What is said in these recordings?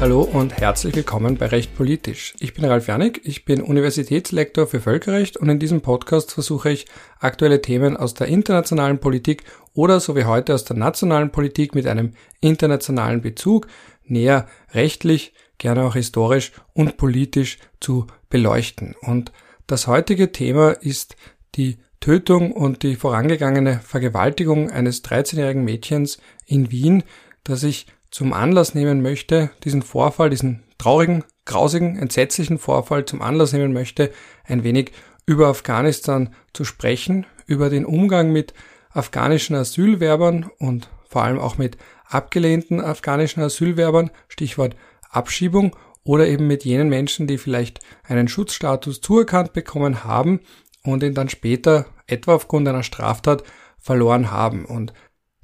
Hallo und herzlich willkommen bei Recht Politisch. Ich bin Ralf Janik, ich bin Universitätslektor für Völkerrecht und in diesem Podcast versuche ich aktuelle Themen aus der internationalen Politik oder so wie heute aus der nationalen Politik mit einem internationalen Bezug näher rechtlich, gerne auch historisch und politisch zu beleuchten. Und das heutige Thema ist die Tötung und die vorangegangene Vergewaltigung eines 13-jährigen Mädchens in Wien, das ich zum Anlass nehmen möchte, diesen Vorfall, diesen traurigen, grausigen, entsetzlichen Vorfall zum Anlass nehmen möchte, ein wenig über Afghanistan zu sprechen, über den Umgang mit afghanischen Asylwerbern und vor allem auch mit abgelehnten afghanischen Asylwerbern, Stichwort Abschiebung, oder eben mit jenen Menschen, die vielleicht einen Schutzstatus zuerkannt bekommen haben und ihn dann später etwa aufgrund einer Straftat verloren haben. Und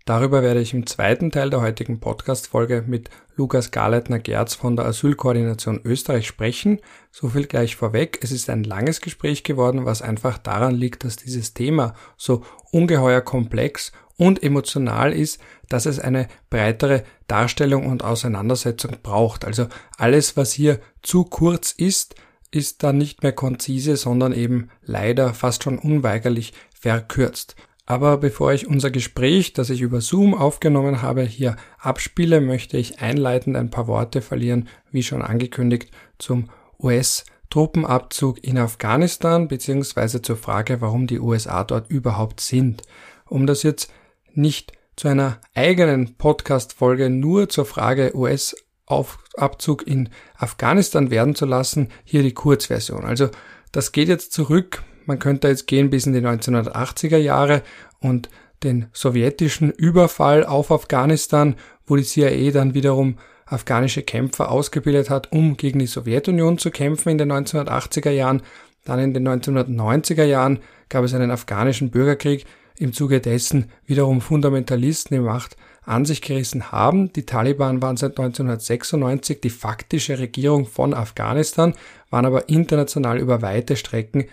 Darüber werde ich im zweiten Teil der heutigen Podcast-Folge mit Lukas Garleitner-Gerz von der Asylkoordination Österreich sprechen. So viel gleich vorweg. Es ist ein langes Gespräch geworden, was einfach daran liegt, dass dieses Thema so ungeheuer komplex und emotional ist, dass es eine breitere Darstellung und Auseinandersetzung braucht. Also alles, was hier zu kurz ist, ist dann nicht mehr konzise, sondern eben leider fast schon unweigerlich verkürzt. Aber bevor ich unser Gespräch, das ich über Zoom aufgenommen habe, hier abspiele, möchte ich einleitend ein paar Worte verlieren, wie schon angekündigt, zum US-Truppenabzug in Afghanistan, beziehungsweise zur Frage, warum die USA dort überhaupt sind. Um das jetzt nicht zu einer eigenen Podcast-Folge nur zur Frage US-Abzug in Afghanistan werden zu lassen, hier die Kurzversion. Also das geht jetzt zurück man könnte jetzt gehen bis in die 1980er Jahre und den sowjetischen Überfall auf Afghanistan, wo die CIA dann wiederum afghanische Kämpfer ausgebildet hat, um gegen die Sowjetunion zu kämpfen in den 1980er Jahren. Dann in den 1990er Jahren gab es einen afghanischen Bürgerkrieg, im Zuge dessen wiederum Fundamentalisten die Macht an sich gerissen haben. Die Taliban waren seit 1996 die faktische Regierung von Afghanistan, waren aber international über weite Strecken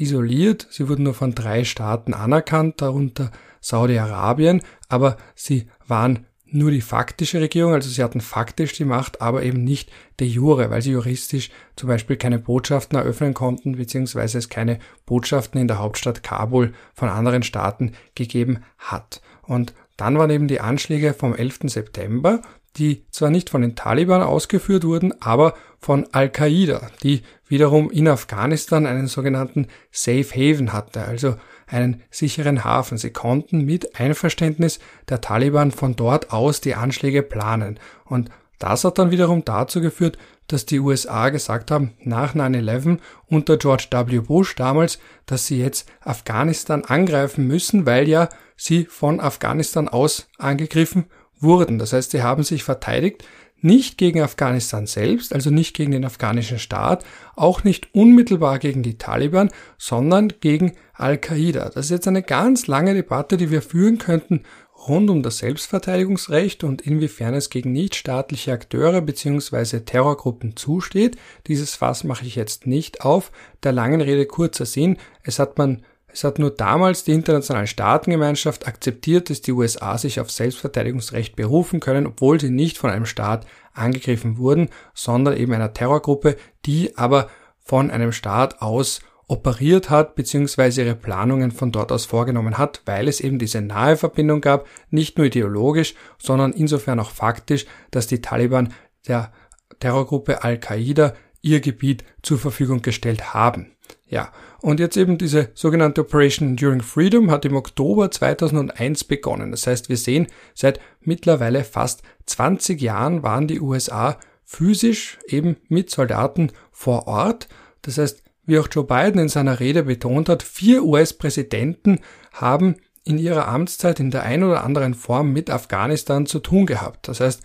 isoliert. Sie wurden nur von drei Staaten anerkannt, darunter Saudi-Arabien, aber sie waren nur die faktische Regierung, also sie hatten faktisch die Macht, aber eben nicht de jure, weil sie juristisch zum Beispiel keine Botschaften eröffnen konnten, beziehungsweise es keine Botschaften in der Hauptstadt Kabul von anderen Staaten gegeben hat. Und dann waren eben die Anschläge vom 11. September, die zwar nicht von den Taliban ausgeführt wurden, aber von Al-Qaida, die wiederum in Afghanistan einen sogenannten Safe Haven hatte, also einen sicheren Hafen. Sie konnten mit Einverständnis der Taliban von dort aus die Anschläge planen. Und das hat dann wiederum dazu geführt, dass die USA gesagt haben, nach 9-11 unter George W. Bush damals, dass sie jetzt Afghanistan angreifen müssen, weil ja sie von Afghanistan aus angegriffen wurden. Das heißt, sie haben sich verteidigt, nicht gegen Afghanistan selbst, also nicht gegen den afghanischen Staat, auch nicht unmittelbar gegen die Taliban, sondern gegen Al-Qaida. Das ist jetzt eine ganz lange Debatte, die wir führen könnten rund um das Selbstverteidigungsrecht und inwiefern es gegen nichtstaatliche Akteure bzw. Terrorgruppen zusteht. Dieses Fass mache ich jetzt nicht auf. Der langen Rede kurzer Sinn. Es hat man es hat nur damals die internationale Staatengemeinschaft akzeptiert, dass die USA sich auf Selbstverteidigungsrecht berufen können, obwohl sie nicht von einem Staat angegriffen wurden, sondern eben einer Terrorgruppe, die aber von einem Staat aus operiert hat, beziehungsweise ihre Planungen von dort aus vorgenommen hat, weil es eben diese nahe Verbindung gab, nicht nur ideologisch, sondern insofern auch faktisch, dass die Taliban der Terrorgruppe Al-Qaida ihr Gebiet zur Verfügung gestellt haben. Ja, und jetzt eben diese sogenannte Operation Enduring Freedom hat im Oktober 2001 begonnen. Das heißt, wir sehen, seit mittlerweile fast 20 Jahren waren die USA physisch eben mit Soldaten vor Ort. Das heißt, wie auch Joe Biden in seiner Rede betont hat, vier US-Präsidenten haben in ihrer Amtszeit in der ein oder anderen Form mit Afghanistan zu tun gehabt. Das heißt,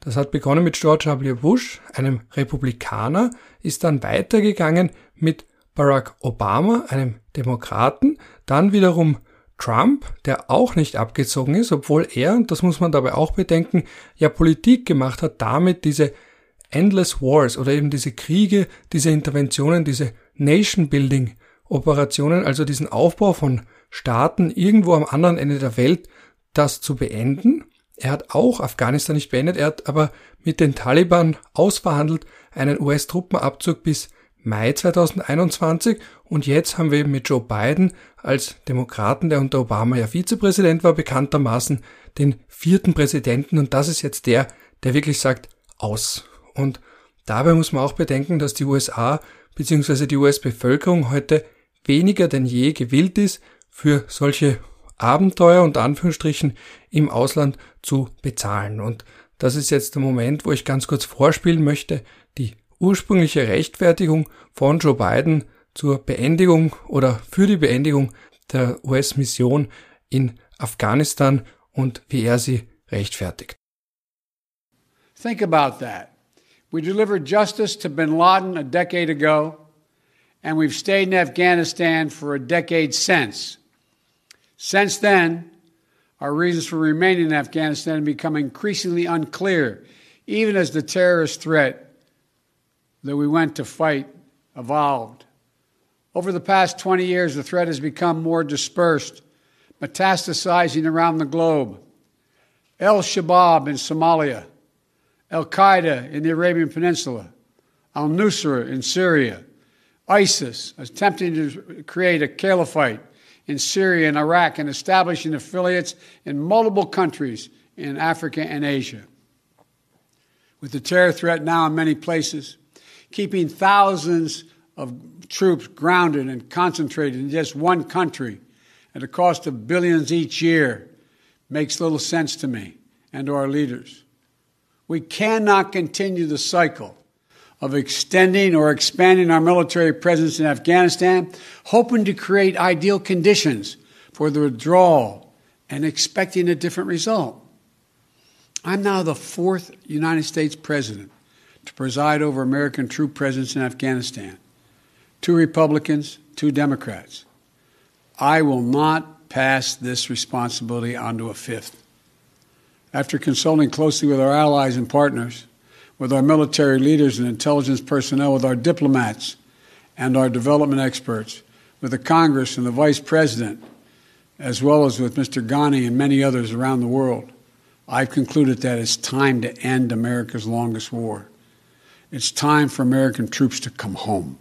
das hat begonnen mit George W. Bush, einem Republikaner, ist dann weitergegangen mit Barack Obama, einem Demokraten, dann wiederum Trump, der auch nicht abgezogen ist, obwohl er, und das muss man dabei auch bedenken, ja Politik gemacht hat, damit diese Endless Wars oder eben diese Kriege, diese Interventionen, diese Nation Building Operationen, also diesen Aufbau von Staaten irgendwo am anderen Ende der Welt, das zu beenden. er hat auch Afghanistan nicht beendet, er hat aber mit den Taliban ausverhandelt einen US-Truppenabzug bis Mai 2021 und jetzt haben wir eben mit Joe Biden als Demokraten, der unter Obama ja Vizepräsident war, bekanntermaßen den vierten Präsidenten und das ist jetzt der, der wirklich sagt, aus. Und dabei muss man auch bedenken, dass die USA bzw. die US-Bevölkerung heute weniger denn je gewillt ist, für solche Abenteuer und Anführungsstrichen im Ausland zu bezahlen. Und das ist jetzt der Moment, wo ich ganz kurz vorspielen möchte, die ursprüngliche Rechtfertigung von Joe Biden zur Beendigung oder für die Beendigung der US-Mission in Afghanistan und wie er sie rechtfertigt. Think about that. We delivered justice to bin Laden a decade ago, and we've stayed in Afghanistan for a decade since. Since then, our reasons for remaining in Afghanistan have become increasingly unclear, even as the terrorist threat that we went to fight evolved. Over the past 20 years, the threat has become more dispersed, metastasizing around the globe. Al Shabaab in Somalia, Al Qaeda in the Arabian Peninsula, Al Nusra in Syria, ISIS attempting to create a caliphate in Syria and Iraq and establishing affiliates in multiple countries in Africa and Asia. With the terror threat now in many places, keeping thousands of troops grounded and concentrated in just one country at a cost of billions each year makes little sense to me and to our leaders. We cannot continue the cycle of extending or expanding our military presence in Afghanistan, hoping to create ideal conditions for the withdrawal and expecting a different result. I'm now the fourth United States president to preside over American troop presence in Afghanistan. Two Republicans, two Democrats. I will not pass this responsibility onto a fifth. After consulting closely with our allies and partners, with our military leaders and intelligence personnel, with our diplomats and our development experts, with the Congress and the Vice President, as well as with Mr. Ghani and many others around the world, I've concluded that it's time to end America's longest war. It's time for American troops to come home.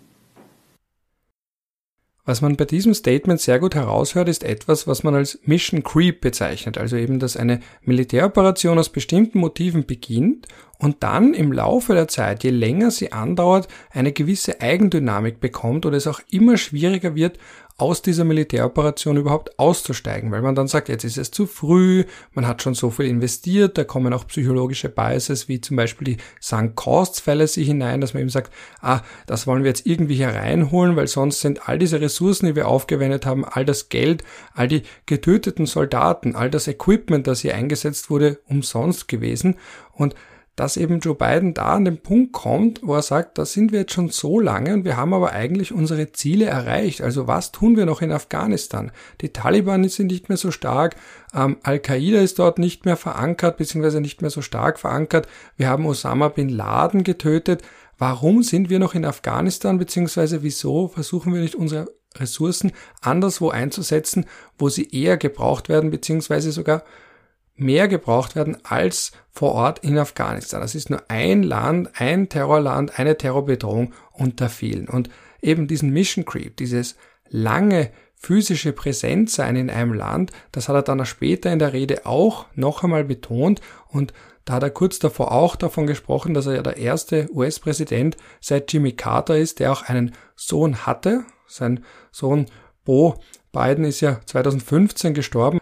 Was man bei diesem Statement sehr gut heraushört, ist etwas, was man als Mission Creep bezeichnet, also eben, dass eine Militäroperation aus bestimmten Motiven beginnt und dann im Laufe der Zeit, je länger sie andauert, eine gewisse Eigendynamik bekommt oder es auch immer schwieriger wird, aus dieser Militäroperation überhaupt auszusteigen, weil man dann sagt, jetzt ist es zu früh, man hat schon so viel investiert, da kommen auch psychologische Biases wie zum Beispiel die Sunk Costs sich hinein, dass man eben sagt, ah, das wollen wir jetzt irgendwie hier reinholen, weil sonst sind all diese Ressourcen, die wir aufgewendet haben, all das Geld, all die getöteten Soldaten, all das Equipment, das hier eingesetzt wurde, umsonst gewesen. Und dass eben Joe Biden da an den Punkt kommt, wo er sagt, da sind wir jetzt schon so lange und wir haben aber eigentlich unsere Ziele erreicht. Also was tun wir noch in Afghanistan? Die Taliban sind nicht mehr so stark, ähm, Al-Qaida ist dort nicht mehr verankert, beziehungsweise nicht mehr so stark verankert. Wir haben Osama bin Laden getötet. Warum sind wir noch in Afghanistan, beziehungsweise wieso versuchen wir nicht unsere Ressourcen anderswo einzusetzen, wo sie eher gebraucht werden, beziehungsweise sogar mehr gebraucht werden als vor Ort in Afghanistan. Das ist nur ein Land, ein Terrorland, eine Terrorbedrohung unter vielen. Und eben diesen Mission Creep, dieses lange physische Präsenz sein in einem Land, das hat er dann später in der Rede auch noch einmal betont und da hat er kurz davor auch davon gesprochen, dass er ja der erste US-Präsident seit Jimmy Carter ist, der auch einen Sohn hatte. Sein Sohn Bo Biden ist ja 2015 gestorben.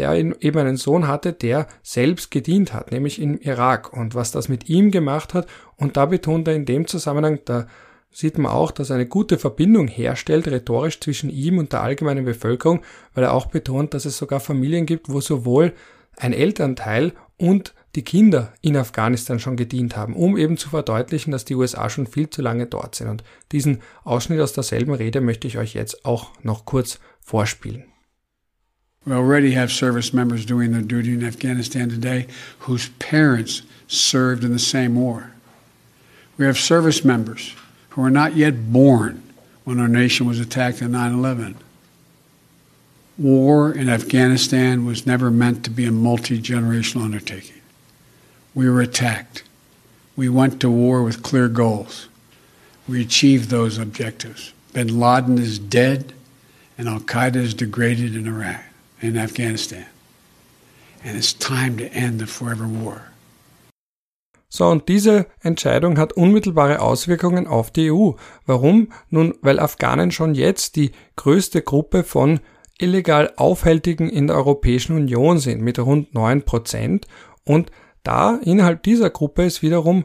Der eben einen Sohn hatte, der selbst gedient hat, nämlich im Irak und was das mit ihm gemacht hat. Und da betont er in dem Zusammenhang, da sieht man auch, dass er eine gute Verbindung herstellt, rhetorisch zwischen ihm und der allgemeinen Bevölkerung, weil er auch betont, dass es sogar Familien gibt, wo sowohl ein Elternteil und die Kinder in Afghanistan schon gedient haben, um eben zu verdeutlichen, dass die USA schon viel zu lange dort sind. Und diesen Ausschnitt aus derselben Rede möchte ich euch jetzt auch noch kurz vorspielen. We already have service members doing their duty in Afghanistan today whose parents served in the same war. We have service members who were not yet born when our nation was attacked in 9 11. War in Afghanistan was never meant to be a multi generational undertaking. We were attacked. We went to war with clear goals. We achieved those objectives. Bin Laden is dead, and Al Qaeda is degraded in Iraq, in Afghanistan. And it's time to end the forever war. So, und diese Entscheidung hat unmittelbare Auswirkungen auf die EU. Warum? Nun, weil Afghanen schon jetzt die größte Gruppe von illegal Aufhältigen in der Europäischen Union sind, mit rund 9 Prozent. Und da innerhalb dieser Gruppe ist wiederum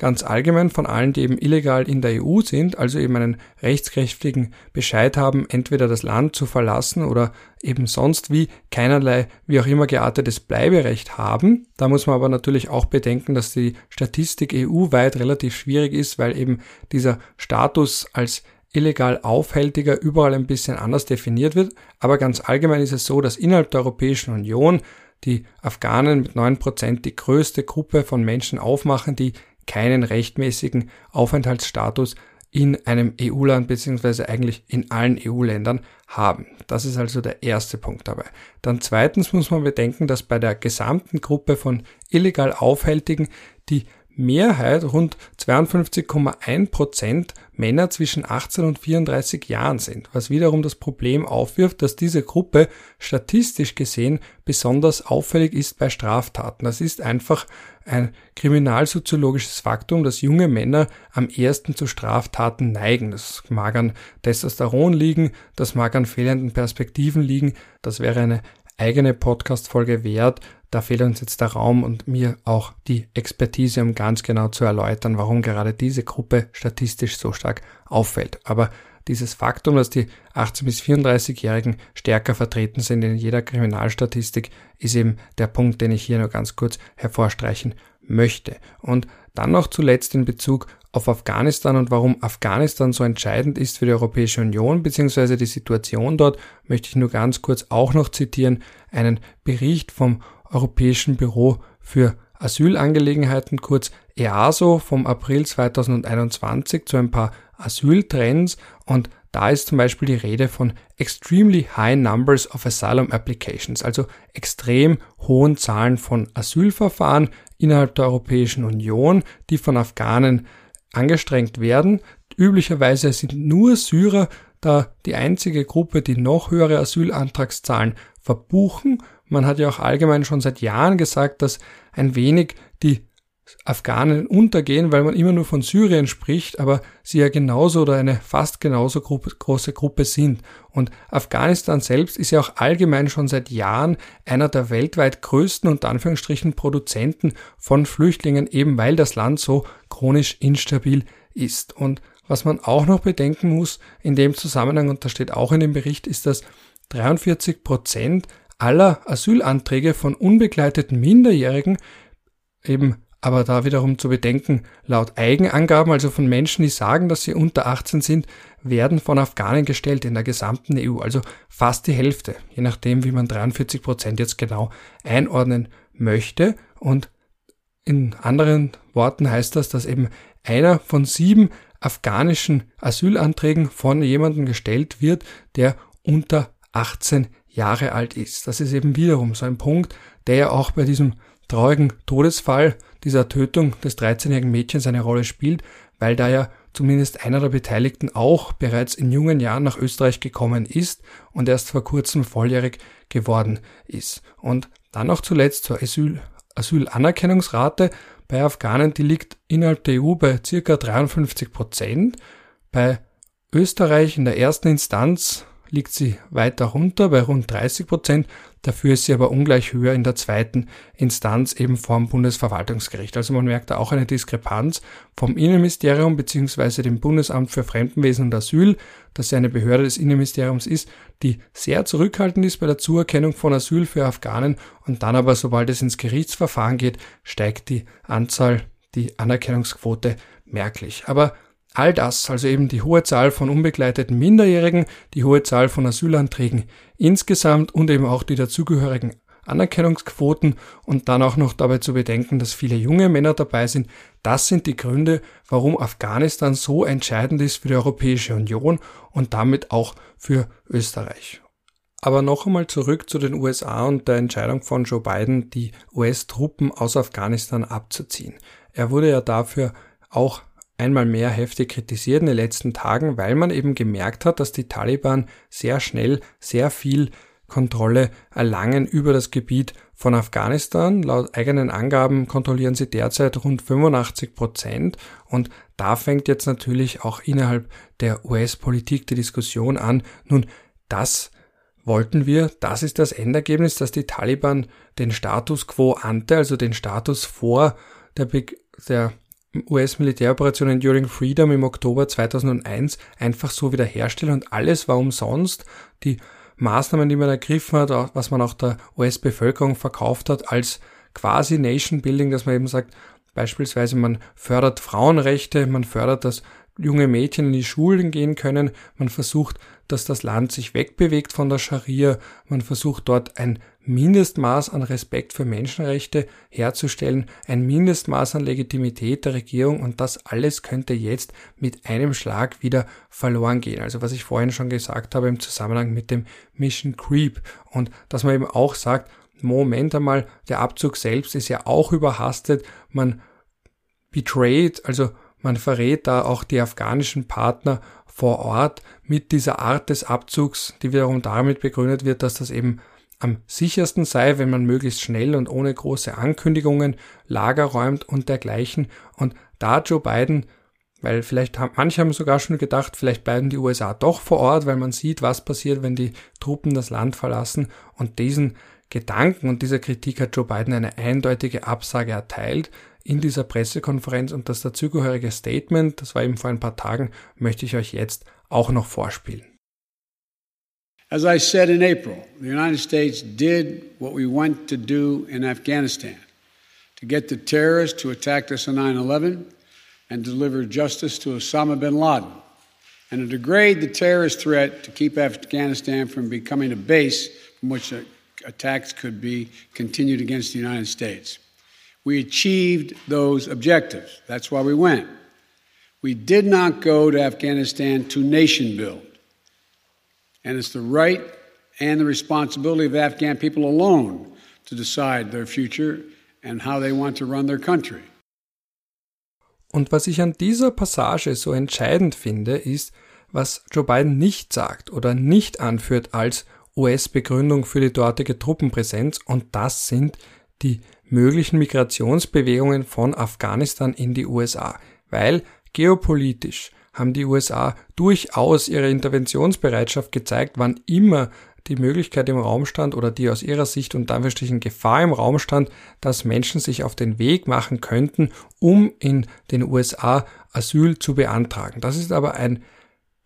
ganz allgemein von allen, die eben illegal in der EU sind, also eben einen rechtskräftigen Bescheid haben, entweder das Land zu verlassen oder eben sonst wie keinerlei, wie auch immer geartetes Bleiberecht haben. Da muss man aber natürlich auch bedenken, dass die Statistik EU-weit relativ schwierig ist, weil eben dieser Status als illegal Aufhältiger überall ein bisschen anders definiert wird. Aber ganz allgemein ist es so, dass innerhalb der Europäischen Union die Afghanen mit 9% die größte Gruppe von Menschen aufmachen, die keinen rechtmäßigen Aufenthaltsstatus in einem EU-Land beziehungsweise eigentlich in allen EU-Ländern haben. Das ist also der erste Punkt dabei. Dann zweitens muss man bedenken, dass bei der gesamten Gruppe von illegal Aufhältigen die Mehrheit, rund 52,1 Prozent Männer zwischen 18 und 34 Jahren sind, was wiederum das Problem aufwirft, dass diese Gruppe statistisch gesehen besonders auffällig ist bei Straftaten. Das ist einfach ein kriminalsoziologisches Faktum, dass junge Männer am ersten zu Straftaten neigen. Das mag an Testosteron liegen, das mag an fehlenden Perspektiven liegen. Das wäre eine eigene Podcast-Folge wert. Da fehlt uns jetzt der Raum und mir auch die Expertise, um ganz genau zu erläutern, warum gerade diese Gruppe statistisch so stark auffällt. Aber dieses Faktum, dass die 18 bis 34-Jährigen stärker vertreten sind in jeder Kriminalstatistik, ist eben der Punkt, den ich hier nur ganz kurz hervorstreichen möchte. Und dann noch zuletzt in Bezug auf Afghanistan und warum Afghanistan so entscheidend ist für die Europäische Union bzw. die Situation dort, möchte ich nur ganz kurz auch noch zitieren einen Bericht vom Europäischen Büro für Asylangelegenheiten, kurz EASO vom April 2021 zu ein paar Asyltrends und da ist zum Beispiel die Rede von extremely high numbers of asylum applications, also extrem hohen Zahlen von Asylverfahren innerhalb der Europäischen Union, die von Afghanen angestrengt werden. Üblicherweise sind nur Syrer da die einzige Gruppe, die noch höhere Asylantragszahlen verbuchen. Man hat ja auch allgemein schon seit Jahren gesagt, dass ein wenig die Afghanen untergehen, weil man immer nur von Syrien spricht, aber sie ja genauso oder eine fast genauso große Gruppe sind. Und Afghanistan selbst ist ja auch allgemein schon seit Jahren einer der weltweit größten und Anführungsstrichen Produzenten von Flüchtlingen, eben weil das Land so chronisch instabil ist. Und was man auch noch bedenken muss in dem Zusammenhang, und das steht auch in dem Bericht, ist, dass 43 Prozent aller Asylanträge von unbegleiteten Minderjährigen eben aber da wiederum zu bedenken, laut Eigenangaben, also von Menschen, die sagen, dass sie unter 18 sind, werden von Afghanen gestellt in der gesamten EU, also fast die Hälfte, je nachdem, wie man 43 Prozent jetzt genau einordnen möchte. Und in anderen Worten heißt das, dass eben einer von sieben afghanischen Asylanträgen von jemandem gestellt wird, der unter 18 Jahre alt ist. Das ist eben wiederum so ein Punkt, der ja auch bei diesem traurigen Todesfall dieser Tötung des 13-jährigen Mädchens eine Rolle spielt, weil da ja zumindest einer der Beteiligten auch bereits in jungen Jahren nach Österreich gekommen ist und erst vor kurzem volljährig geworden ist. Und dann noch zuletzt zur Asyl Asylanerkennungsrate bei Afghanen, die liegt innerhalb der EU bei circa 53 Prozent. Bei Österreich in der ersten Instanz liegt sie weiter runter bei rund 30 Prozent. Dafür ist sie aber ungleich höher in der zweiten Instanz eben vom Bundesverwaltungsgericht. Also man merkt da auch eine Diskrepanz vom Innenministerium bzw. dem Bundesamt für Fremdenwesen und Asyl, das ja eine Behörde des Innenministeriums ist, die sehr zurückhaltend ist bei der Zuerkennung von Asyl für Afghanen und dann aber, sobald es ins Gerichtsverfahren geht, steigt die Anzahl, die Anerkennungsquote merklich. Aber All das, also eben die hohe Zahl von unbegleiteten Minderjährigen, die hohe Zahl von Asylanträgen insgesamt und eben auch die dazugehörigen Anerkennungsquoten und dann auch noch dabei zu bedenken, dass viele junge Männer dabei sind, das sind die Gründe, warum Afghanistan so entscheidend ist für die Europäische Union und damit auch für Österreich. Aber noch einmal zurück zu den USA und der Entscheidung von Joe Biden, die US-Truppen aus Afghanistan abzuziehen. Er wurde ja dafür auch einmal mehr heftig kritisiert in den letzten Tagen, weil man eben gemerkt hat, dass die Taliban sehr schnell sehr viel Kontrolle erlangen über das Gebiet von Afghanistan. Laut eigenen Angaben kontrollieren sie derzeit rund 85 Prozent und da fängt jetzt natürlich auch innerhalb der US-Politik die Diskussion an. Nun, das wollten wir, das ist das Endergebnis, dass die Taliban den Status quo ante, also den Status vor der, der US-Militäroperation Enduring Freedom im Oktober 2001 einfach so wiederherstellen und alles war umsonst. Die Maßnahmen, die man ergriffen hat, was man auch der US-Bevölkerung verkauft hat, als quasi Nation Building, dass man eben sagt, beispielsweise man fördert Frauenrechte, man fördert, dass junge Mädchen in die Schulen gehen können, man versucht, dass das Land sich wegbewegt von der Scharia, man versucht dort ein Mindestmaß an Respekt für Menschenrechte herzustellen, ein Mindestmaß an Legitimität der Regierung und das alles könnte jetzt mit einem Schlag wieder verloren gehen. Also was ich vorhin schon gesagt habe im Zusammenhang mit dem Mission Creep und dass man eben auch sagt, Moment einmal, der Abzug selbst ist ja auch überhastet, man betrayed, also man verrät da auch die afghanischen Partner vor Ort mit dieser Art des Abzugs, die wiederum damit begründet wird, dass das eben am sichersten sei, wenn man möglichst schnell und ohne große Ankündigungen Lager räumt und dergleichen. Und da Joe Biden, weil vielleicht haben, manche haben sogar schon gedacht, vielleicht bleiben die USA doch vor Ort, weil man sieht, was passiert, wenn die Truppen das Land verlassen. Und diesen Gedanken und dieser Kritik hat Joe Biden eine eindeutige Absage erteilt in dieser Pressekonferenz und das dazugehörige Statement, das war eben vor ein paar Tagen, möchte ich euch jetzt auch noch vorspielen. As I said in April, the United States did what we went to do in Afghanistan to get the terrorists who attacked us on 9 11 and deliver justice to Osama bin Laden and to degrade the terrorist threat to keep Afghanistan from becoming a base from which attacks could be continued against the United States. We achieved those objectives. That's why we went. We did not go to Afghanistan to nation build. And it's the right and the responsibility of Afghan people alone to decide their future and how they want to run their country. Und was ich an dieser Passage so entscheidend finde, ist, was Joe Biden nicht sagt oder nicht anführt als US-Begründung für die dortige Truppenpräsenz, und das sind die möglichen Migrationsbewegungen von Afghanistan in die USA, weil geopolitisch haben die USA durchaus ihre Interventionsbereitschaft gezeigt, wann immer die Möglichkeit im Raum stand oder die aus ihrer Sicht und Anführungsstrichen Gefahr im Raum stand, dass Menschen sich auf den Weg machen könnten, um in den USA Asyl zu beantragen. Das ist aber ein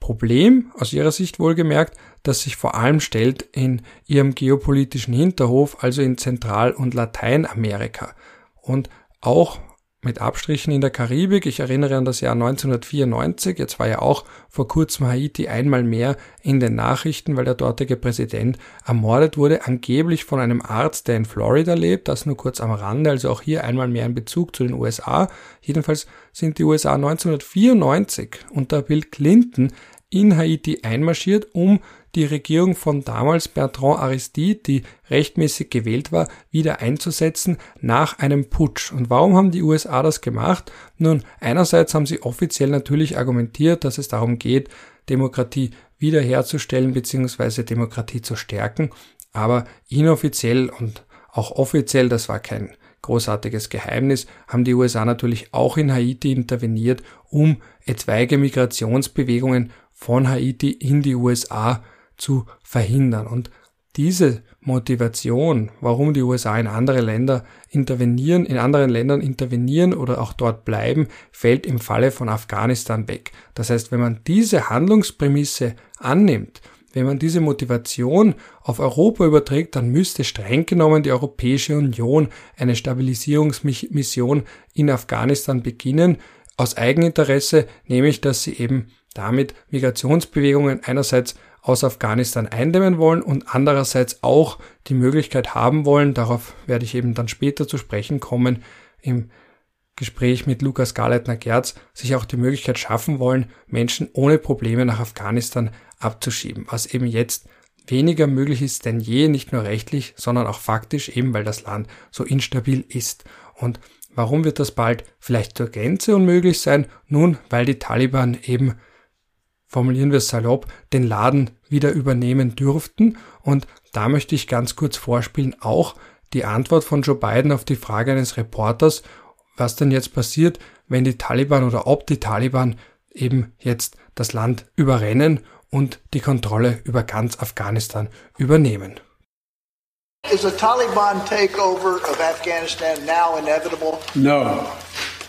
Problem, aus ihrer Sicht wohlgemerkt, das sich vor allem stellt in ihrem geopolitischen Hinterhof, also in Zentral- und Lateinamerika. Und auch mit Abstrichen in der Karibik. Ich erinnere an das Jahr 1994. Jetzt war ja auch vor kurzem Haiti einmal mehr in den Nachrichten, weil der dortige Präsident ermordet wurde, angeblich von einem Arzt, der in Florida lebt. Das nur kurz am Rande, also auch hier einmal mehr in Bezug zu den USA. Jedenfalls sind die USA 1994 unter Bill Clinton in Haiti einmarschiert, um die Regierung von damals Bertrand Aristide, die rechtmäßig gewählt war, wieder einzusetzen nach einem Putsch. Und warum haben die USA das gemacht? Nun, einerseits haben sie offiziell natürlich argumentiert, dass es darum geht, Demokratie wiederherzustellen bzw. Demokratie zu stärken, aber inoffiziell und auch offiziell, das war kein großartiges Geheimnis, haben die USA natürlich auch in Haiti interveniert, um etwaige Migrationsbewegungen von Haiti in die USA zu verhindern. Und diese Motivation, warum die USA in andere Länder intervenieren, in anderen Ländern intervenieren oder auch dort bleiben, fällt im Falle von Afghanistan weg. Das heißt, wenn man diese Handlungsprämisse annimmt, wenn man diese Motivation auf Europa überträgt, dann müsste streng genommen die Europäische Union eine Stabilisierungsmission in Afghanistan beginnen, aus Eigeninteresse, nämlich dass sie eben damit Migrationsbewegungen einerseits aus Afghanistan eindämmen wollen und andererseits auch die Möglichkeit haben wollen, darauf werde ich eben dann später zu sprechen kommen, im Gespräch mit Lukas Garleitner-Gerz, sich auch die Möglichkeit schaffen wollen, Menschen ohne Probleme nach Afghanistan abzuschieben, was eben jetzt weniger möglich ist denn je, nicht nur rechtlich, sondern auch faktisch, eben weil das Land so instabil ist. Und warum wird das bald vielleicht zur Gänze unmöglich sein? Nun, weil die Taliban eben, formulieren wir es salopp, den Laden wieder übernehmen dürften. Und da möchte ich ganz kurz vorspielen, auch die Antwort von Joe Biden auf die Frage eines Reporters, was denn jetzt passiert, wenn die Taliban oder ob die Taliban eben jetzt das Land überrennen und die Kontrolle über ganz Afghanistan übernehmen. Is a Taliban takeover of Afghanistan now inevitable? No,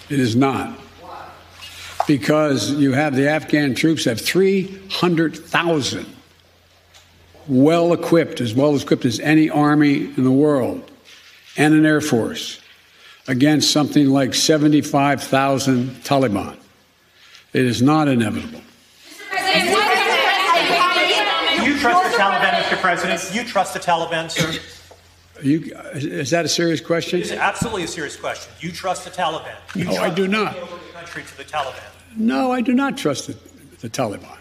it is not. Because you have the Afghan troops have 300,000 well equipped, as well equipped as any army in the world, and an air force against something like 75,000 Taliban. It is not inevitable. You trust the Taliban, Mr. President? You trust the Taliban, sir? You, is that a serious question? It's absolutely a serious question. You trust the Taliban? You No, I do not. Over the country to the Taliban. No, I do not trust the, the Taliban.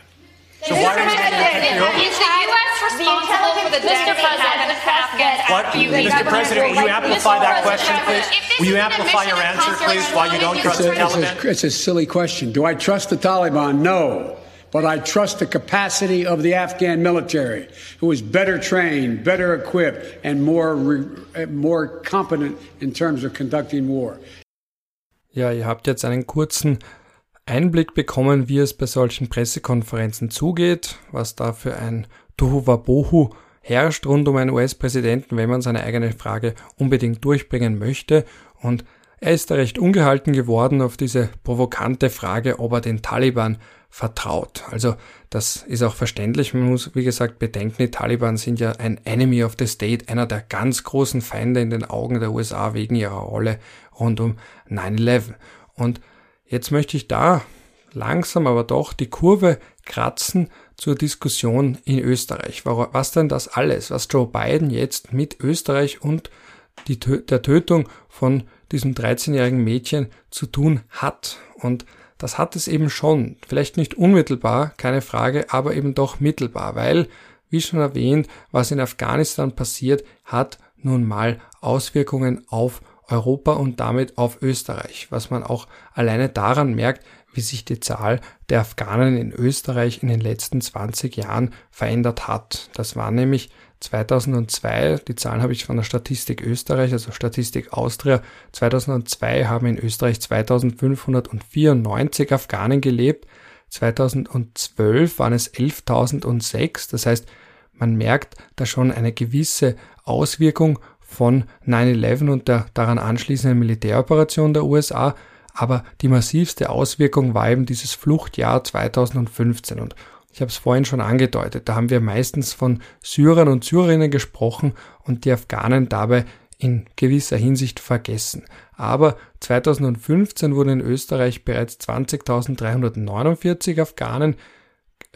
So why are you going to take over? Is the U.S. responsible for the death of thousands of What? Mr. President, will you amplify that question, please? Will you amplify your answer, please, why you don't Congress trust It's the a, Taliban? it's a silly question. Do I trust the Taliban? No. But I trust the capacity of the Afghan military, who is better trained, better equipped, and more, re, more competent in terms of conducting war. Ja, ihr habt jetzt einen kurzen Einblick bekommen, wie es bei solchen Pressekonferenzen zugeht, was da für ein Tohuwabohu herrscht rund um einen US-Präsidenten, wenn man seine eigene Frage unbedingt durchbringen möchte. Und er ist da recht ungehalten geworden auf diese provokante Frage, ob er den Taliban vertraut. Also das ist auch verständlich. Man muss, wie gesagt, bedenken, die Taliban sind ja ein Enemy of the State, einer der ganz großen Feinde in den Augen der USA wegen ihrer Rolle rund um 9-11. Und jetzt möchte ich da langsam aber doch die Kurve kratzen zur Diskussion in Österreich. Was denn das alles, was Joe Biden jetzt mit Österreich und die, der Tötung von diesem 13-jährigen Mädchen zu tun hat. Und das hat es eben schon. Vielleicht nicht unmittelbar, keine Frage, aber eben doch mittelbar, weil, wie schon erwähnt, was in Afghanistan passiert, hat nun mal Auswirkungen auf Europa und damit auf Österreich, was man auch alleine daran merkt, wie sich die Zahl der Afghanen in Österreich in den letzten 20 Jahren verändert hat. Das war nämlich 2002, die Zahlen habe ich von der Statistik Österreich, also Statistik Austria, 2002 haben in Österreich 2594 Afghanen gelebt, 2012 waren es 11.006, das heißt, man merkt da schon eine gewisse Auswirkung von 9-11 und der daran anschließenden Militäroperation der USA, aber die massivste Auswirkung war eben dieses Fluchtjahr 2015 und ich habe es vorhin schon angedeutet, da haben wir meistens von Syrern und Syrerinnen gesprochen und die Afghanen dabei in gewisser Hinsicht vergessen. Aber 2015 wurden in Österreich bereits 20.349 Afghanen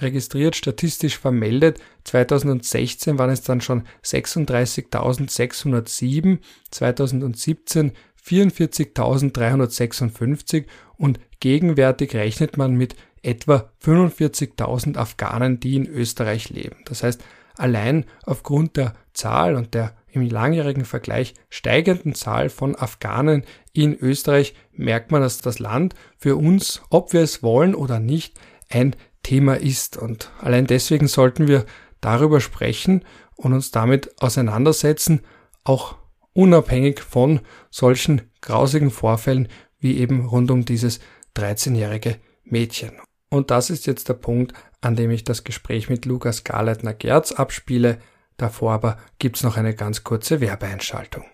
registriert, statistisch vermeldet. 2016 waren es dann schon 36.607, 2017 44.356 und gegenwärtig rechnet man mit etwa 45.000 Afghanen, die in Österreich leben. Das heißt, allein aufgrund der Zahl und der im langjährigen Vergleich steigenden Zahl von Afghanen in Österreich merkt man, dass das Land für uns, ob wir es wollen oder nicht, ein Thema ist. Und allein deswegen sollten wir darüber sprechen und uns damit auseinandersetzen, auch unabhängig von solchen grausigen Vorfällen wie eben rund um dieses 13-jährige Mädchen. Und das ist jetzt der Punkt, an dem ich das Gespräch mit Lukas Garleitner-Gerz abspiele. Davor aber gibt's noch eine ganz kurze Werbeeinschaltung.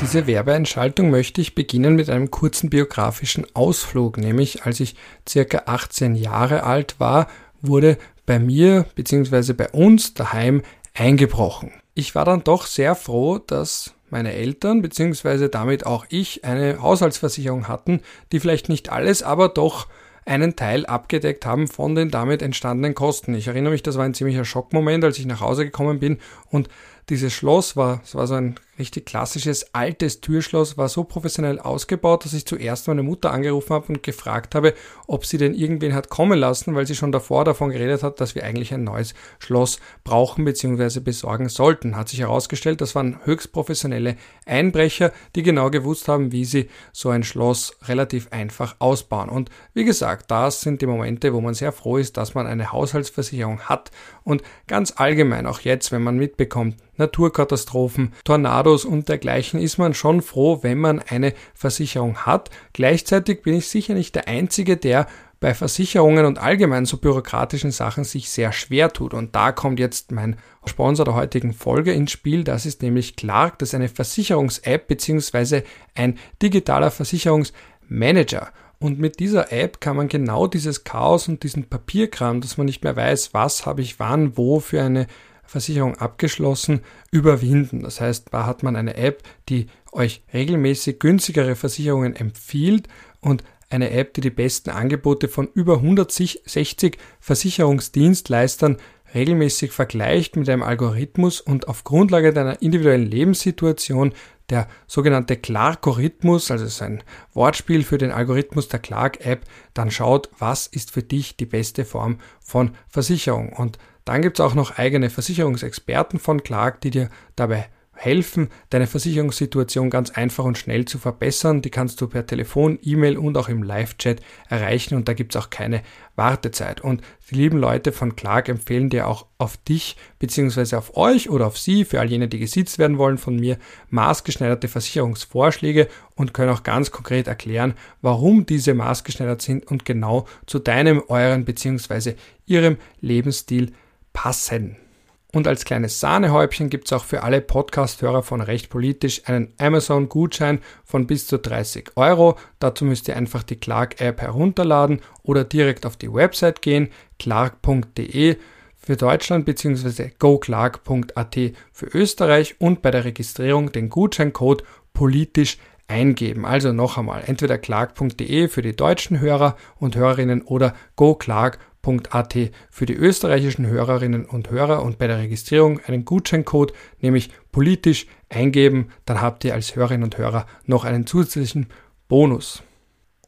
Diese Werbeeinschaltung möchte ich beginnen mit einem kurzen biografischen Ausflug, nämlich als ich circa 18 Jahre alt war, wurde bei mir bzw. bei uns daheim eingebrochen. Ich war dann doch sehr froh, dass meine Eltern bzw. damit auch ich eine Haushaltsversicherung hatten, die vielleicht nicht alles, aber doch einen Teil abgedeckt haben von den damit entstandenen Kosten. Ich erinnere mich, das war ein ziemlicher Schockmoment, als ich nach Hause gekommen bin und dieses Schloss war, es war so ein richtig klassisches altes Türschloss, war so professionell ausgebaut, dass ich zuerst meine Mutter angerufen habe und gefragt habe, ob sie denn irgendwen hat kommen lassen, weil sie schon davor davon geredet hat, dass wir eigentlich ein neues Schloss brauchen bzw. besorgen sollten. Hat sich herausgestellt, das waren höchst professionelle Einbrecher, die genau gewusst haben, wie sie so ein Schloss relativ einfach ausbauen. Und wie gesagt, das sind die Momente, wo man sehr froh ist, dass man eine Haushaltsversicherung hat und ganz allgemein auch jetzt, wenn man mitbekommt, Naturkatastrophen, Tornados und dergleichen ist man schon froh, wenn man eine Versicherung hat. Gleichzeitig bin ich sicher nicht der Einzige, der bei Versicherungen und allgemein so bürokratischen Sachen sich sehr schwer tut. Und da kommt jetzt mein Sponsor der heutigen Folge ins Spiel. Das ist nämlich Clark. Das ist eine Versicherungs-App beziehungsweise ein digitaler Versicherungsmanager. Und mit dieser App kann man genau dieses Chaos und diesen Papierkram, dass man nicht mehr weiß, was habe ich wann, wo für eine Versicherung abgeschlossen, überwinden. Das heißt, da hat man eine App, die euch regelmäßig günstigere Versicherungen empfiehlt und eine App, die die besten Angebote von über 160 Versicherungsdienstleistern regelmäßig vergleicht mit einem Algorithmus und auf Grundlage deiner individuellen Lebenssituation der sogenannte Clark-Rhythmus, also ist ein Wortspiel für den Algorithmus der Clark-App, dann schaut, was ist für dich die beste Form von Versicherung. Und dann gibt es auch noch eigene Versicherungsexperten von Clark, die dir dabei helfen, deine Versicherungssituation ganz einfach und schnell zu verbessern. Die kannst du per Telefon, E-Mail und auch im Live-Chat erreichen und da gibt es auch keine Wartezeit. Und die lieben Leute von Clark empfehlen dir auch auf dich bzw. auf euch oder auf sie, für all jene, die gesitzt werden wollen, von mir maßgeschneiderte Versicherungsvorschläge und können auch ganz konkret erklären, warum diese maßgeschneidert sind und genau zu deinem, euren bzw. ihrem Lebensstil passen. Und als kleines Sahnehäubchen gibt es auch für alle Podcast-Hörer von Recht Politisch einen Amazon-Gutschein von bis zu 30 Euro. Dazu müsst ihr einfach die Clark-App herunterladen oder direkt auf die Website gehen, clark.de für Deutschland bzw. goclark.at für Österreich und bei der Registrierung den Gutscheincode politisch eingeben. Also noch einmal, entweder clark.de für die deutschen Hörer und Hörerinnen oder goclark.at www.versicherung.at für die österreichischen Hörerinnen und Hörer und bei der Registrierung einen Gutscheincode, nämlich politisch eingeben, dann habt ihr als Hörerinnen und Hörer noch einen zusätzlichen Bonus.